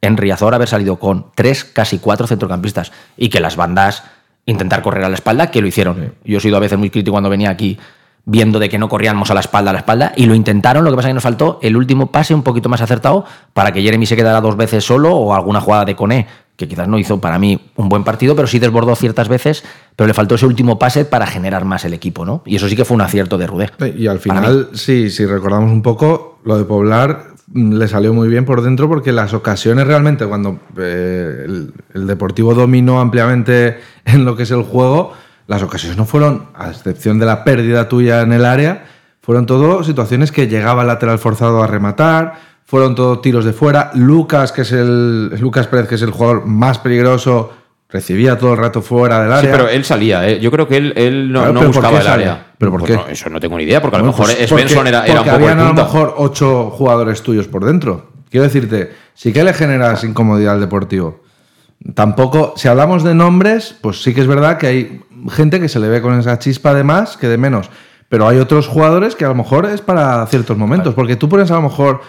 en Riazor haber salido con tres, casi cuatro centrocampistas y que las bandas intentar correr a la espalda, que lo hicieron. Yo he sido a veces muy crítico cuando venía aquí viendo de que no corríamos a la espalda a la espalda y lo intentaron, lo que pasa es que nos faltó el último pase un poquito más acertado para que Jeremy se quedara dos veces solo o alguna jugada de Coné, que quizás no hizo para mí un buen partido, pero sí desbordó ciertas veces, pero le faltó ese último pase para generar más el equipo, ¿no? Y eso sí que fue un acierto de Rudé. Y al final, sí, si recordamos un poco, lo de Poblar le salió muy bien por dentro porque las ocasiones realmente, cuando eh, el, Deportivo dominó ampliamente en lo que es el juego, las ocasiones no fueron, a excepción de la pérdida tuya en el área, fueron todo situaciones que llegaba el lateral forzado a rematar, fueron todo tiros de fuera. Lucas, que es el Lucas Pérez, que es el jugador más peligroso, recibía todo el rato fuera del área. Sí, pero él salía, ¿eh? yo creo que él, él no, Claro, no pero ¿por buscaba el salía? área. ¿Pero por Pues qué? no, eso no tengo ni idea, porque a lo Bueno, mejor pues Svensson era, era un poco el habían a lo mejor ocho jugadores tuyos por dentro. Quiero decirte, sí que le generas incomodidad al deportivo. Tampoco, si hablamos de nombres, pues sí que es verdad que hay gente que se le ve con esa chispa de más que de menos. Pero hay otros jugadores que a lo mejor es para ciertos momentos. Porque tú pones a lo mejor,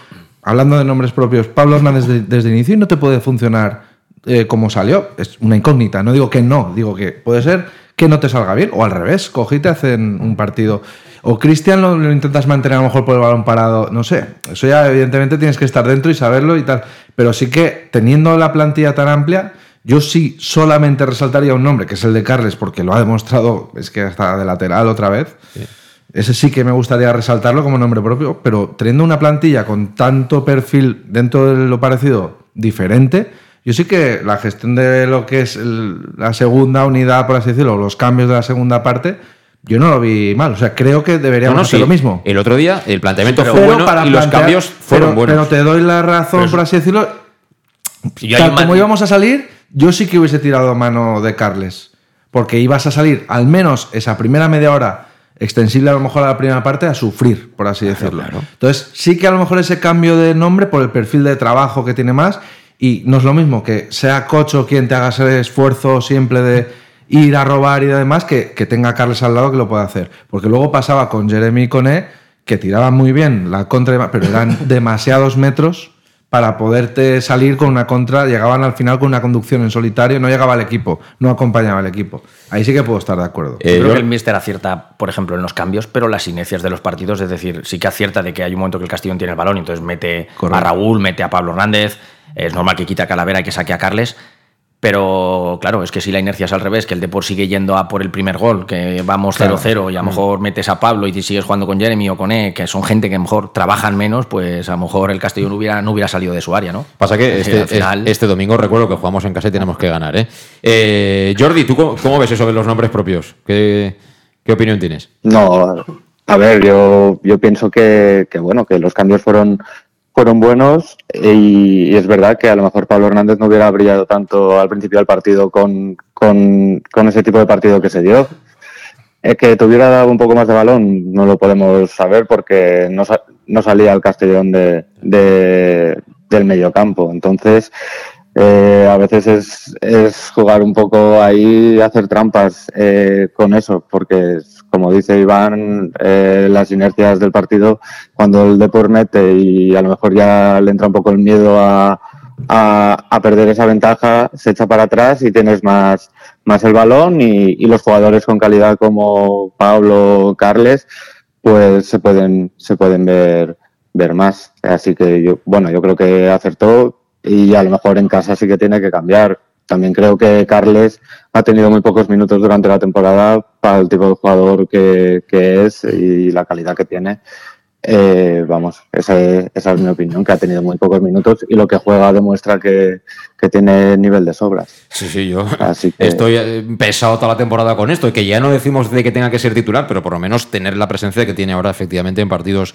hablando de nombres propios, Pablo Hernández de- desde el inicio y no te puede funcionar eh, como salió. Es una incógnita. No digo que no, digo que puede ser que no te salga bien. O al revés, cogí y te hacen un partido. O Cristian lo, lo intentas mantener a lo mejor por el balón parado. No sé. Eso ya evidentemente tienes que estar dentro y saberlo y tal. Pero sí que teniendo la plantilla tan amplia, yo sí solamente resaltaría un nombre, que es el de Carles, porque lo ha demostrado, es que hasta de lateral otra vez. Ese sí que me gustaría resaltarlo como nombre propio, pero teniendo una plantilla con tanto perfil dentro de lo parecido diferente, yo sí que la gestión de lo que es el- la segunda unidad, por así decirlo, los cambios de la segunda parte, yo no lo vi mal. O sea, creo que deberíamos No, no, hacer sí. lo mismo. El otro día el planteamiento Pero- fue bueno para y los cambios fueron pero, buenos. Pero te doy la razón, Pero por así decirlo. yo Tal como íbamos a salir, yo sí que hubiese tirado mano de Carles. Porque ibas a salir, al menos esa primera media hora, extensible a lo mejor a la primera parte, a sufrir, por así decirlo. Entonces, sí que a lo mejor ese cambio de nombre por el perfil de trabajo que tiene más, y no es lo mismo que sea Cocho quien te haga ese esfuerzo siempre de ir a robar y demás, que, que tenga Carles al lado que lo pueda hacer. Porque luego pasaba con Jeremy y Coné, que tiraban muy bien la contra, pero eran demasiados metros para poderte salir con una contra, llegaban al final con una conducción en solitario, no llegaba el equipo, no acompañaba al equipo. Ahí sí que puedo estar de acuerdo. Eh, Yo creo que el Mister acierta, por ejemplo, en los cambios, pero las inercias de los partidos, es decir, sí que acierta de que hay un momento que el Castellón tiene el balón, y entonces mete Correcto. a Raúl, mete a Pablo Hernández, es normal que quita a Calavera y que saque a Carles, pero claro, es que si la inercia es al revés, que el Depor sigue yendo a por el primer gol, que vamos 0-0 Claro. y a lo mejor metes a Pablo y sigues jugando con Jeremy o con E, que son gente que a lo mejor trabajan menos, pues a lo mejor el Castellón hubiera, no hubiera salido de su área, ¿no? Pasa que Es este, al final- este domingo recuerdo que jugamos en casa y tenemos que ganar. ¿eh? Eh, Jordi, ¿tú cómo, cómo ves eso de los nombres propios? ¿Qué, qué opinión tienes? No, a ver, yo, yo pienso que, que, bueno, que los cambios fueron, fueron buenos y, y es verdad que a lo mejor Pablo Hernández no hubiera brillado tanto al principio del partido con, con, ese tipo de partido que se dio. Es que tuviera dado un poco más de balón no lo podemos saber porque no, no salía el Castellón de, de- del mediocampo. Entonces, eh, a veces es, es jugar un poco ahí, hacer trampas eh, con eso, porque como dice Iván, eh, las inercias del partido, cuando el Depor mete y a lo mejor ya le entra un poco el miedo a, perder esa ventaja, se echa para atrás y tienes más, más el balón y, y los jugadores con calidad como Pablo, Carles, pues se pueden, se pueden ver, ver más. Así que yo, bueno, yo creo que acertó y a lo mejor en casa sí que tiene que cambiar. También creo que Carles ha tenido muy pocos minutos durante la temporada para el tipo de jugador que, que es y la calidad que tiene. Eh, vamos, esa es, esa es mi opinión, que ha tenido muy pocos minutos y lo que juega demuestra que, que tiene nivel de sobras. Sí, sí, yo Así que- estoy eh, pesado toda la temporada con esto, y que ya no decimos de que tenga que ser titular, pero por lo menos tener la presencia que tiene ahora efectivamente en partidos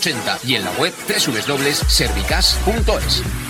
1080 y en la web www.servicas.es.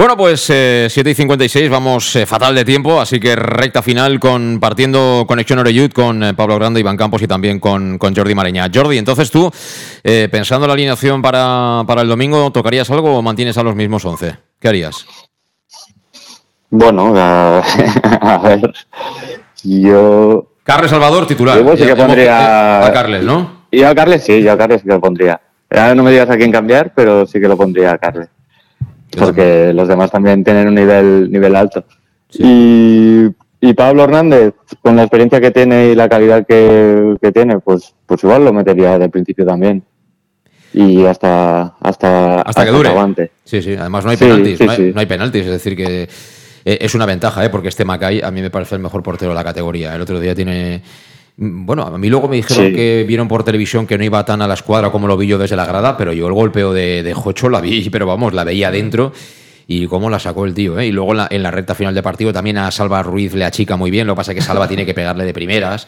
Bueno, pues eh, 7 y 56, vamos eh, fatal de tiempo, así que recta final compartiendo Conexión Oreyud con eh, Pablo Grande, Iván Campos y también con, con Jordi Mareña. Jordi, entonces tú, eh, pensando en la alineación para, para el domingo, ¿tocarías algo o mantienes a los mismos 11? ¿Qué harías? Bueno, a, a ver, yo... Carles Salvador, titular. Yo sí que pondría... A Carles, ¿no? Y a Carles sí, yo a Carles sí que lo pondría. Ahora no me digas a quién cambiar, pero sí que lo pondría a Carles. Porque los demás también tienen un nivel, nivel alto. Y, y Pablo Hernández, con la experiencia que tiene y la calidad que, que tiene, pues, pues igual lo metería el principio también. Y hasta, hasta, Hasta que dure. aguante. Sí, sí, además no hay Sí, penaltis, sí, no, hay, sí. no hay penaltis, es decir que eh, es una ventaja, ¿eh? porque este Macay a mí me parece el mejor portero de la categoría. El otro día tiene... mm, Bueno, a mí luego me dijeron Sí. que vieron por televisión que no iba tan a la escuadra como lo vi yo desde la grada, pero yo el golpeo de, de Jocho la vi, pero vamos, la veía adentro y cómo la sacó el tío. ¿eh? Y luego en la, en la recta final de partido también a Salva Ruiz le achica muy bien, lo que pasa es que Salva tiene que pegarle de primeras.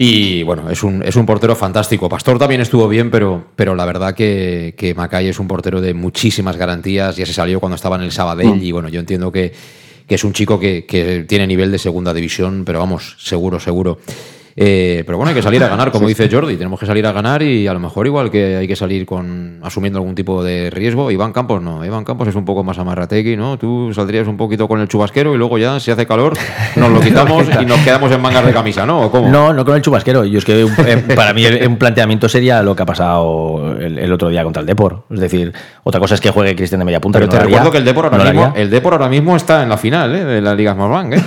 Y bueno, es un, es un portero fantástico. Pastor también estuvo bien, pero, pero la verdad que, que Macay es un portero de muchísimas garantías. Ya se salió cuando estaba en el Sabadell. Mm. Y bueno, yo entiendo que, que es un chico que, que tiene nivel de segunda división, pero vamos, seguro, seguro. Eh, pero bueno, hay que salir a ganar, como dice Jordi. Tenemos que salir a ganar y a lo mejor igual que hay que salir con asumiendo algún tipo de riesgo. Iván Campos no. Iván Campos es un poco más amarrategui, ¿no? Tú saldrías un poquito con el chubasquero y luego ya, si hace calor, nos lo quitamos y nos quedamos en mangas de camisa, ¿no? ¿O cómo? No, no con el chubasquero. Yo es que un- eh, para mí un planteamiento sería lo que ha pasado el, el otro día contra el Depor. Es decir, otra cosa es que juegue Cristian de media punta. Pero que te haría, recuerdo que el Depor ahora, no mismo, el Depor ahora mismo está en la final ¿eh? de la Liga Smartbank. ¿eh?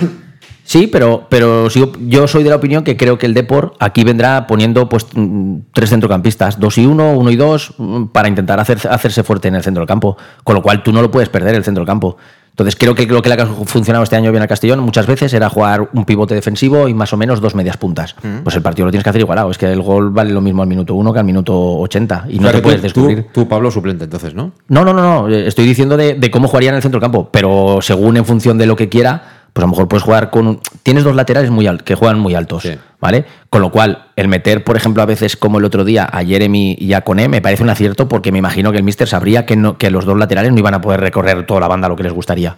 Sí, pero, pero sigo- yo soy de la opinión que creo que el Depor aquí vendrá poniendo pues mm, tres centrocampistas, dos y uno, uno y dos, mm, para intentar hacer, hacerse fuerte en el centro del campo. Con lo cual tú no lo puedes perder el centro del campo. Entonces creo que lo que le ha funcionado este año bien al Castellón muchas veces era jugar un pivote defensivo y más o menos dos medias puntas. Mm. Pues el partido lo tienes que hacer igualado. Es que el gol vale lo mismo al minuto uno que al minuto 80 y O no te puedes descubrir. Tú, tú, Pablo, suplente, entonces, ¿no? No, no, no, no. eh, Estoy diciendo de, de cómo jugaría en el centro del campo, pero según en función de lo que quiera, pues a lo mejor puedes jugar con. Tienes dos laterales muy al- que juegan muy altos, ¿vale? Con lo cual, el meter, por ejemplo, a veces como el otro día a Jeremy y a Coné me parece un acierto porque me imagino que el Mister sabría que, no, que los dos laterales no iban a poder recorrer toda la banda lo que les gustaría.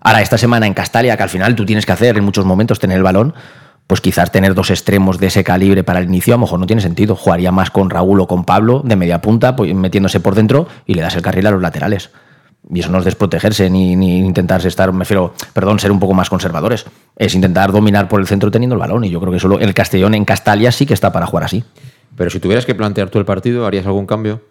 Ahora, esta semana en Castalia, que al final tú tienes que hacer en muchos momentos tener el balón, pues quizás tener dos extremos de ese calibre para el inicio a lo mejor no tiene sentido. Jugaría más con Raúl o con Pablo de media punta, pues, metiéndose por dentro y le das el carril a los laterales. Y eso no es desprotegerse ni, ni intentar estar, me refiero, perdón, ser un poco más conservadores. Es intentar dominar por el centro teniendo el balón. Y yo creo que solo el Castellón en Castalia sí que está para jugar así. Pero si tuvieras que plantear tú el partido, ¿harías algún cambio?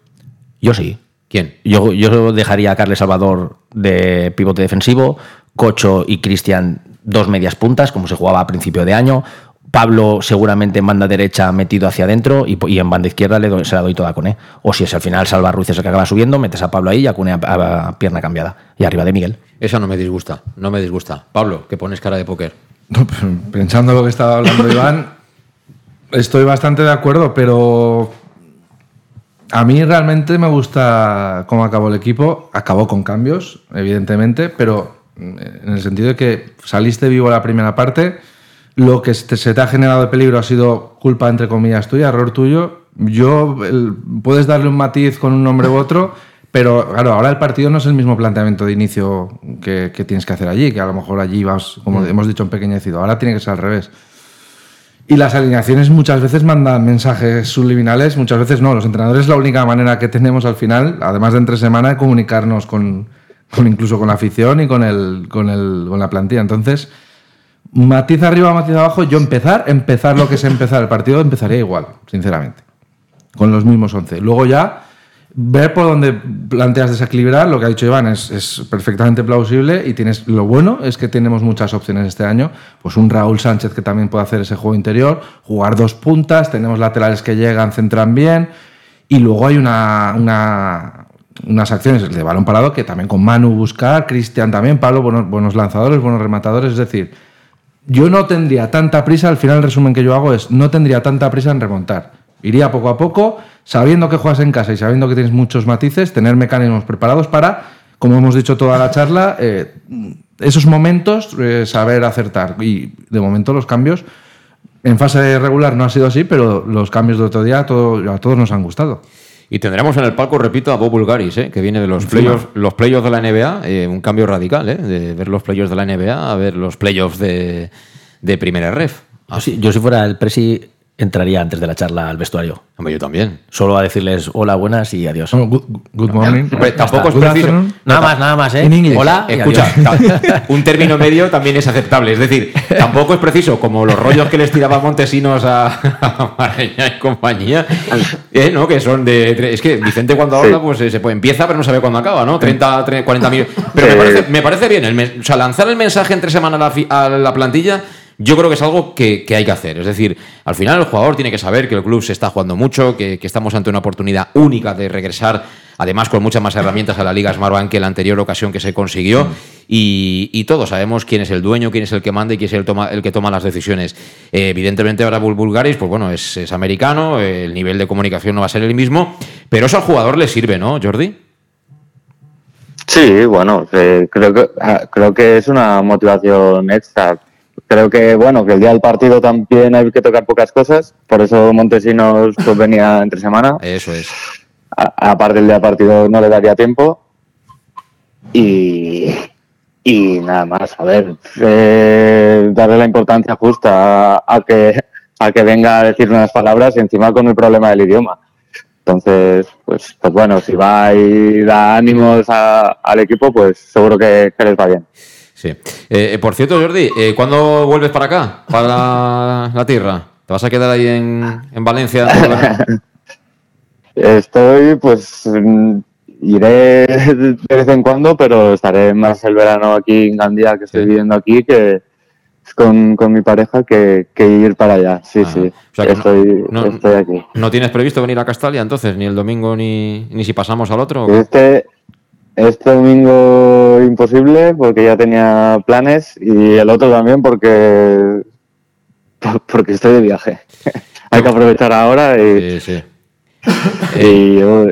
Yo sí. ¿Quién? Yo, yo dejaría a Carles Salvador de pivote defensivo, Cocho y Cristian dos medias puntas, como se jugaba a principio de año. Pablo seguramente en banda derecha metido hacia adentro y, y en banda izquierda le doy- se la doy toda a Cone. O si es al final Salva Ruiz es el que acaba subiendo, metes a Pablo ahí y a Cone a, a- a pierna cambiada. Y arriba de Miguel. Esa no me disgusta, no me disgusta. Pablo, que pones cara de póker. Pensando lo que estaba hablando Iván, estoy bastante de acuerdo, pero a mí realmente me gusta cómo acabó el equipo. Acabó con cambios, evidentemente, pero en el sentido de que saliste vivo la primera parte, lo que se te ha generado de peligro ha sido culpa, entre comillas, tuya, error tuyo. Yo, el- puedes darle un matiz con un nombre u otro, pero claro, ahora el partido no es el mismo planteamiento de inicio que, que tienes que hacer allí, que a lo mejor allí vas, como Mm. hemos dicho, empequeñecido. Ahora tiene que ser al revés. Y las alineaciones muchas veces mandan mensajes subliminales, muchas veces no. Los entrenadores es la única manera que tenemos al final, además de entre semana, de comunicarnos con, con incluso con la afición y con, el, con, el, con la plantilla. Entonces, matiz arriba, matiz abajo, yo empezar, empezar lo que es empezar el partido, empezaría igual, sinceramente. Con los mismos 11. Luego ya, ver por dónde planteas desequilibrar, lo que ha dicho Iván es, perfectamente plausible y tienes lo bueno es que tenemos muchas opciones este año. Pues un Raúl Sánchez que también puede hacer ese juego interior, jugar dos puntas, tenemos laterales que llegan, centran bien y luego hay una, una- unas acciones de balón parado que también con Manu buscar, Cristian también, Pablo, buenos lanzadores, buenos rematadores, es decir, yo no tendría tanta prisa, al final el resumen que yo hago es, no tendría tanta prisa en remontar. Iría poco a poco, sabiendo que juegas en casa y sabiendo que tienes muchos matices, tener mecanismos preparados para, como hemos dicho toda la charla, eh, esos momentos eh, saber acertar. Y de momento los cambios, en fase regular no ha sido así, pero los cambios de otro día a, todo- a todos nos han gustado. Y tendremos en el palco, repito, a Bob Bulgaris, ¿eh? que viene de los playoffs, los playoffs de la NBA, eh, un cambio radical, ¿eh? de ver los playoffs de la NBA a ver los playoffs de, de primera ref. Yo, si, yo si fuera el presi entraría antes de la charla al vestuario. Hombre, yo también. Solo a decirles hola, buenas y adiós. good, morning. Hombre, tampoco es preciso. afternoon. Nada más, nada más, ¿eh? Hola y Escucha, un término medio también es aceptable. Es decir, tampoco es preciso, como los rollos que les tiraba Montesinos a, a Mareña y compañía, eh, ¿no? que son de. Es que Vicente cuando habla, pues eh, se puede, empieza, pero no sabe cuándo acaba, ¿no? 30, tre- 40 minutos. Pero me Sí. parece, me parece bien. El o sea, lanzar el mensaje entre semana a la, fi- a la plantilla. Yo creo que es algo que, que hay que hacer. Es decir, al final el jugador tiene que saber que el club se está jugando mucho, que, que estamos ante una oportunidad única de regresar, además con muchas más herramientas a la Liga Smartbank que la anterior ocasión que se consiguió. Y, y todos sabemos quién es el dueño, quién es el que manda y quién es el, toma- el que toma las decisiones. Eh, evidentemente ahora Bul- Bulgaris, pues bueno, es, es americano, el nivel de comunicación no va a ser el mismo, pero eso al jugador le sirve, ¿no, Jordi? Sí, bueno, eh, creo que ah, creo que es una motivación extra. Creo que bueno que el día del partido también hay que tocar pocas cosas, por eso Montesinos pues, venía entre semana. Eso es. A- aparte el día del partido no le daría tiempo y y nada más. A ver, eh, darle la importancia justa a, a que a que venga a decir unas palabras y encima con el problema del idioma. Entonces, pues, pues bueno, si va y da ánimos a- al equipo, pues seguro que, que les va bien. Sí. Eh, eh, por cierto, Jordi, eh, ¿cuándo vuelves para acá? Para la, tierra. ¿Te vas a quedar ahí en, en Valencia? Estoy, pues, mm, iré de vez en cuando, pero estaré más el verano aquí en Gandía, que estoy viviendo aquí, que con, con mi pareja, que, que ir para allá. Sí, sí, O sea que estoy, no- estoy aquí. ¿No tienes previsto venir a Castalia entonces? ¿Ni el domingo ni, ni si pasamos al otro? Este, este domingo imposible porque ya tenía planes y el otro también porque porque estoy de viaje. Hay que aprovechar ahora y, y yo-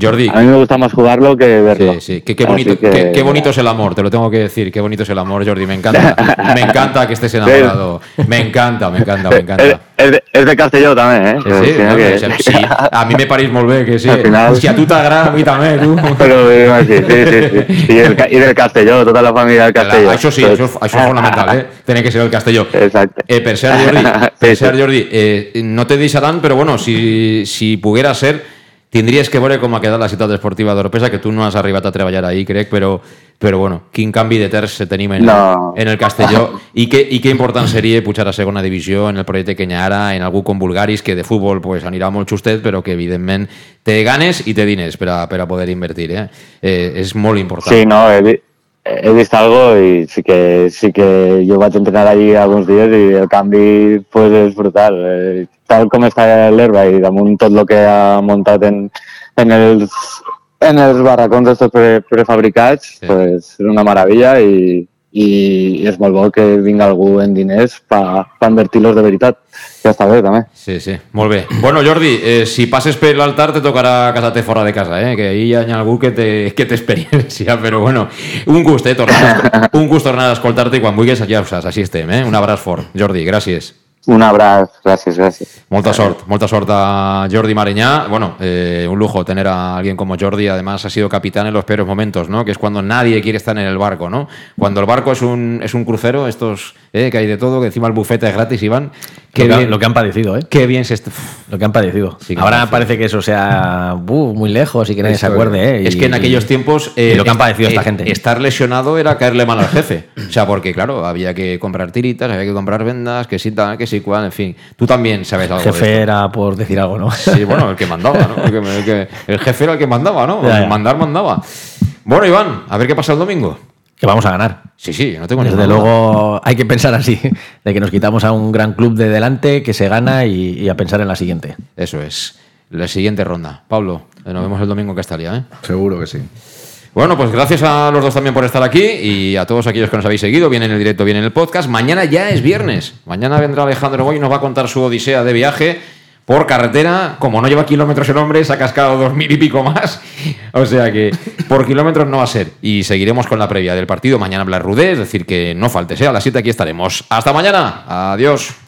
Jordi. a mí me gusta más jugarlo que verlo. Sí, sí. Qué, qué bonito, que- qué- qué bonito es el amor, te lo tengo que decir. Qué bonito es el amor, Jordi. Me encanta. Me encanta que estés enamorado. Me encanta, me encanta, me encanta. es de, es de Castelló también, ¿eh? Sí, sí, no, que- sí, a mí me parís molt bé, que sí. Al final- Si a tu t'agrada, a mi també, tu. Así, sí, sí, sí. Y, del, ca- y del Castelló, toda la familia del Castelló. Això sí, això, això és fonamental, eh? Tiene que ser el Castelló. Exacte. Eh, per cert, Jordi, per Sí, sí. cert, Jordi eh, no te deixaran, però bueno, si, si poguera ser, tindries que veure com ha quedat la ciutat esportiva d'Oropesa, que tu no has arribat a treballar ahir, crec, però, però bueno, quin canvi de terç tenim en, No. en el Castelló i que, i que important seria pujar a segona divisió en el projecte que hi ha ara, en algú com Bulgaris, que de futbol pues, anirà molt justet, però que evidentment té ganes i té diners per a, per a poder invertir. Eh? Eh, és molt important. Sí, no, he, vi- he visto algo y sí que sí que yo vaig entrenar allí algunos días y el canvi pues es brutal. Eh, tal com està l'herba i damunt tot el que ha muntat en, en els en els barracons estos pre, prefabricats, sí. pues és una meravella i, i és molt bo que vinga algú en diners per invertir-los de veritat. Ja està bé, també. Sí, sí, molt bé. Bueno, Jordi, eh, si passes per l'altar te tocarà casar-te fora de casa, eh? que hi ha algú que te, que t'experiencia, però bueno, un gust, eh? Tornar a, un gust tornar a escoltar-te quan vulguis ja ho saps, així estem, eh? Un abraç fort. Jordi, gràcies. Un abraç, gràcies, gràcies. Molta sort, molta sort a Jordi Mareñá. Bueno, eh, un lujo tener a alguien como Jordi. Además, ha sido capitán en los peores momentos, ¿no? Que es cuando nadie quiere estar en el barco, ¿no? Cuando el barco es un, es un crucero, estos, eh, que hay de todo, que encima el bufete es gratis, Iván. Qué lo, que, bien, lo que han padecido, ¿eh? Qué bien se está. Lo que han padecido. Sí que Ahora han parece que eso sea uh, muy lejos y que nadie se acuerde, ¿eh? Es Y- que en aquellos tiempos. eh, y lo que han padecido eh, esta gente. Estar lesionado era caerle mal al jefe. O sea, porque, claro, había que comprar tiritas, había que comprar vendas, que sí que sí cual, en fin. Tú también sabes algo. de jefe esto. era por decir algo, ¿no? Sí, bueno, el que mandaba, ¿no? El, que- el que- el jefe era el que mandaba, ¿no? Ya, ya. Mandar mandaba. Bueno, Iván, a ver qué pasa el domingo. Que vamos a ganar. Sí, sí, no tengo Desde luego hay que pensar así, de que nos quitamos a un gran club de delante, que se gana y, y a pensar en la siguiente. Eso es. La siguiente ronda. Pablo, nos vemos el domingo en Castalia, ¿eh? Seguro que sí. Bueno, pues gracias a los dos también por estar aquí y a todos aquellos que nos habéis seguido, bien en el directo, bien en el podcast. Mañana ya es viernes. Mañana vendrá Alejandro Boy y nos va a contar su odisea de viaje por carretera. Como no lleva kilómetros el hombre, se ha cascado dos mil y pico más. O sea que por kilómetros no va a ser. Y seguiremos con la previa del partido. Mañana Blas Rudé, es decir, que no falte, sea a las 7 aquí estaremos. Hasta mañana. Adiós.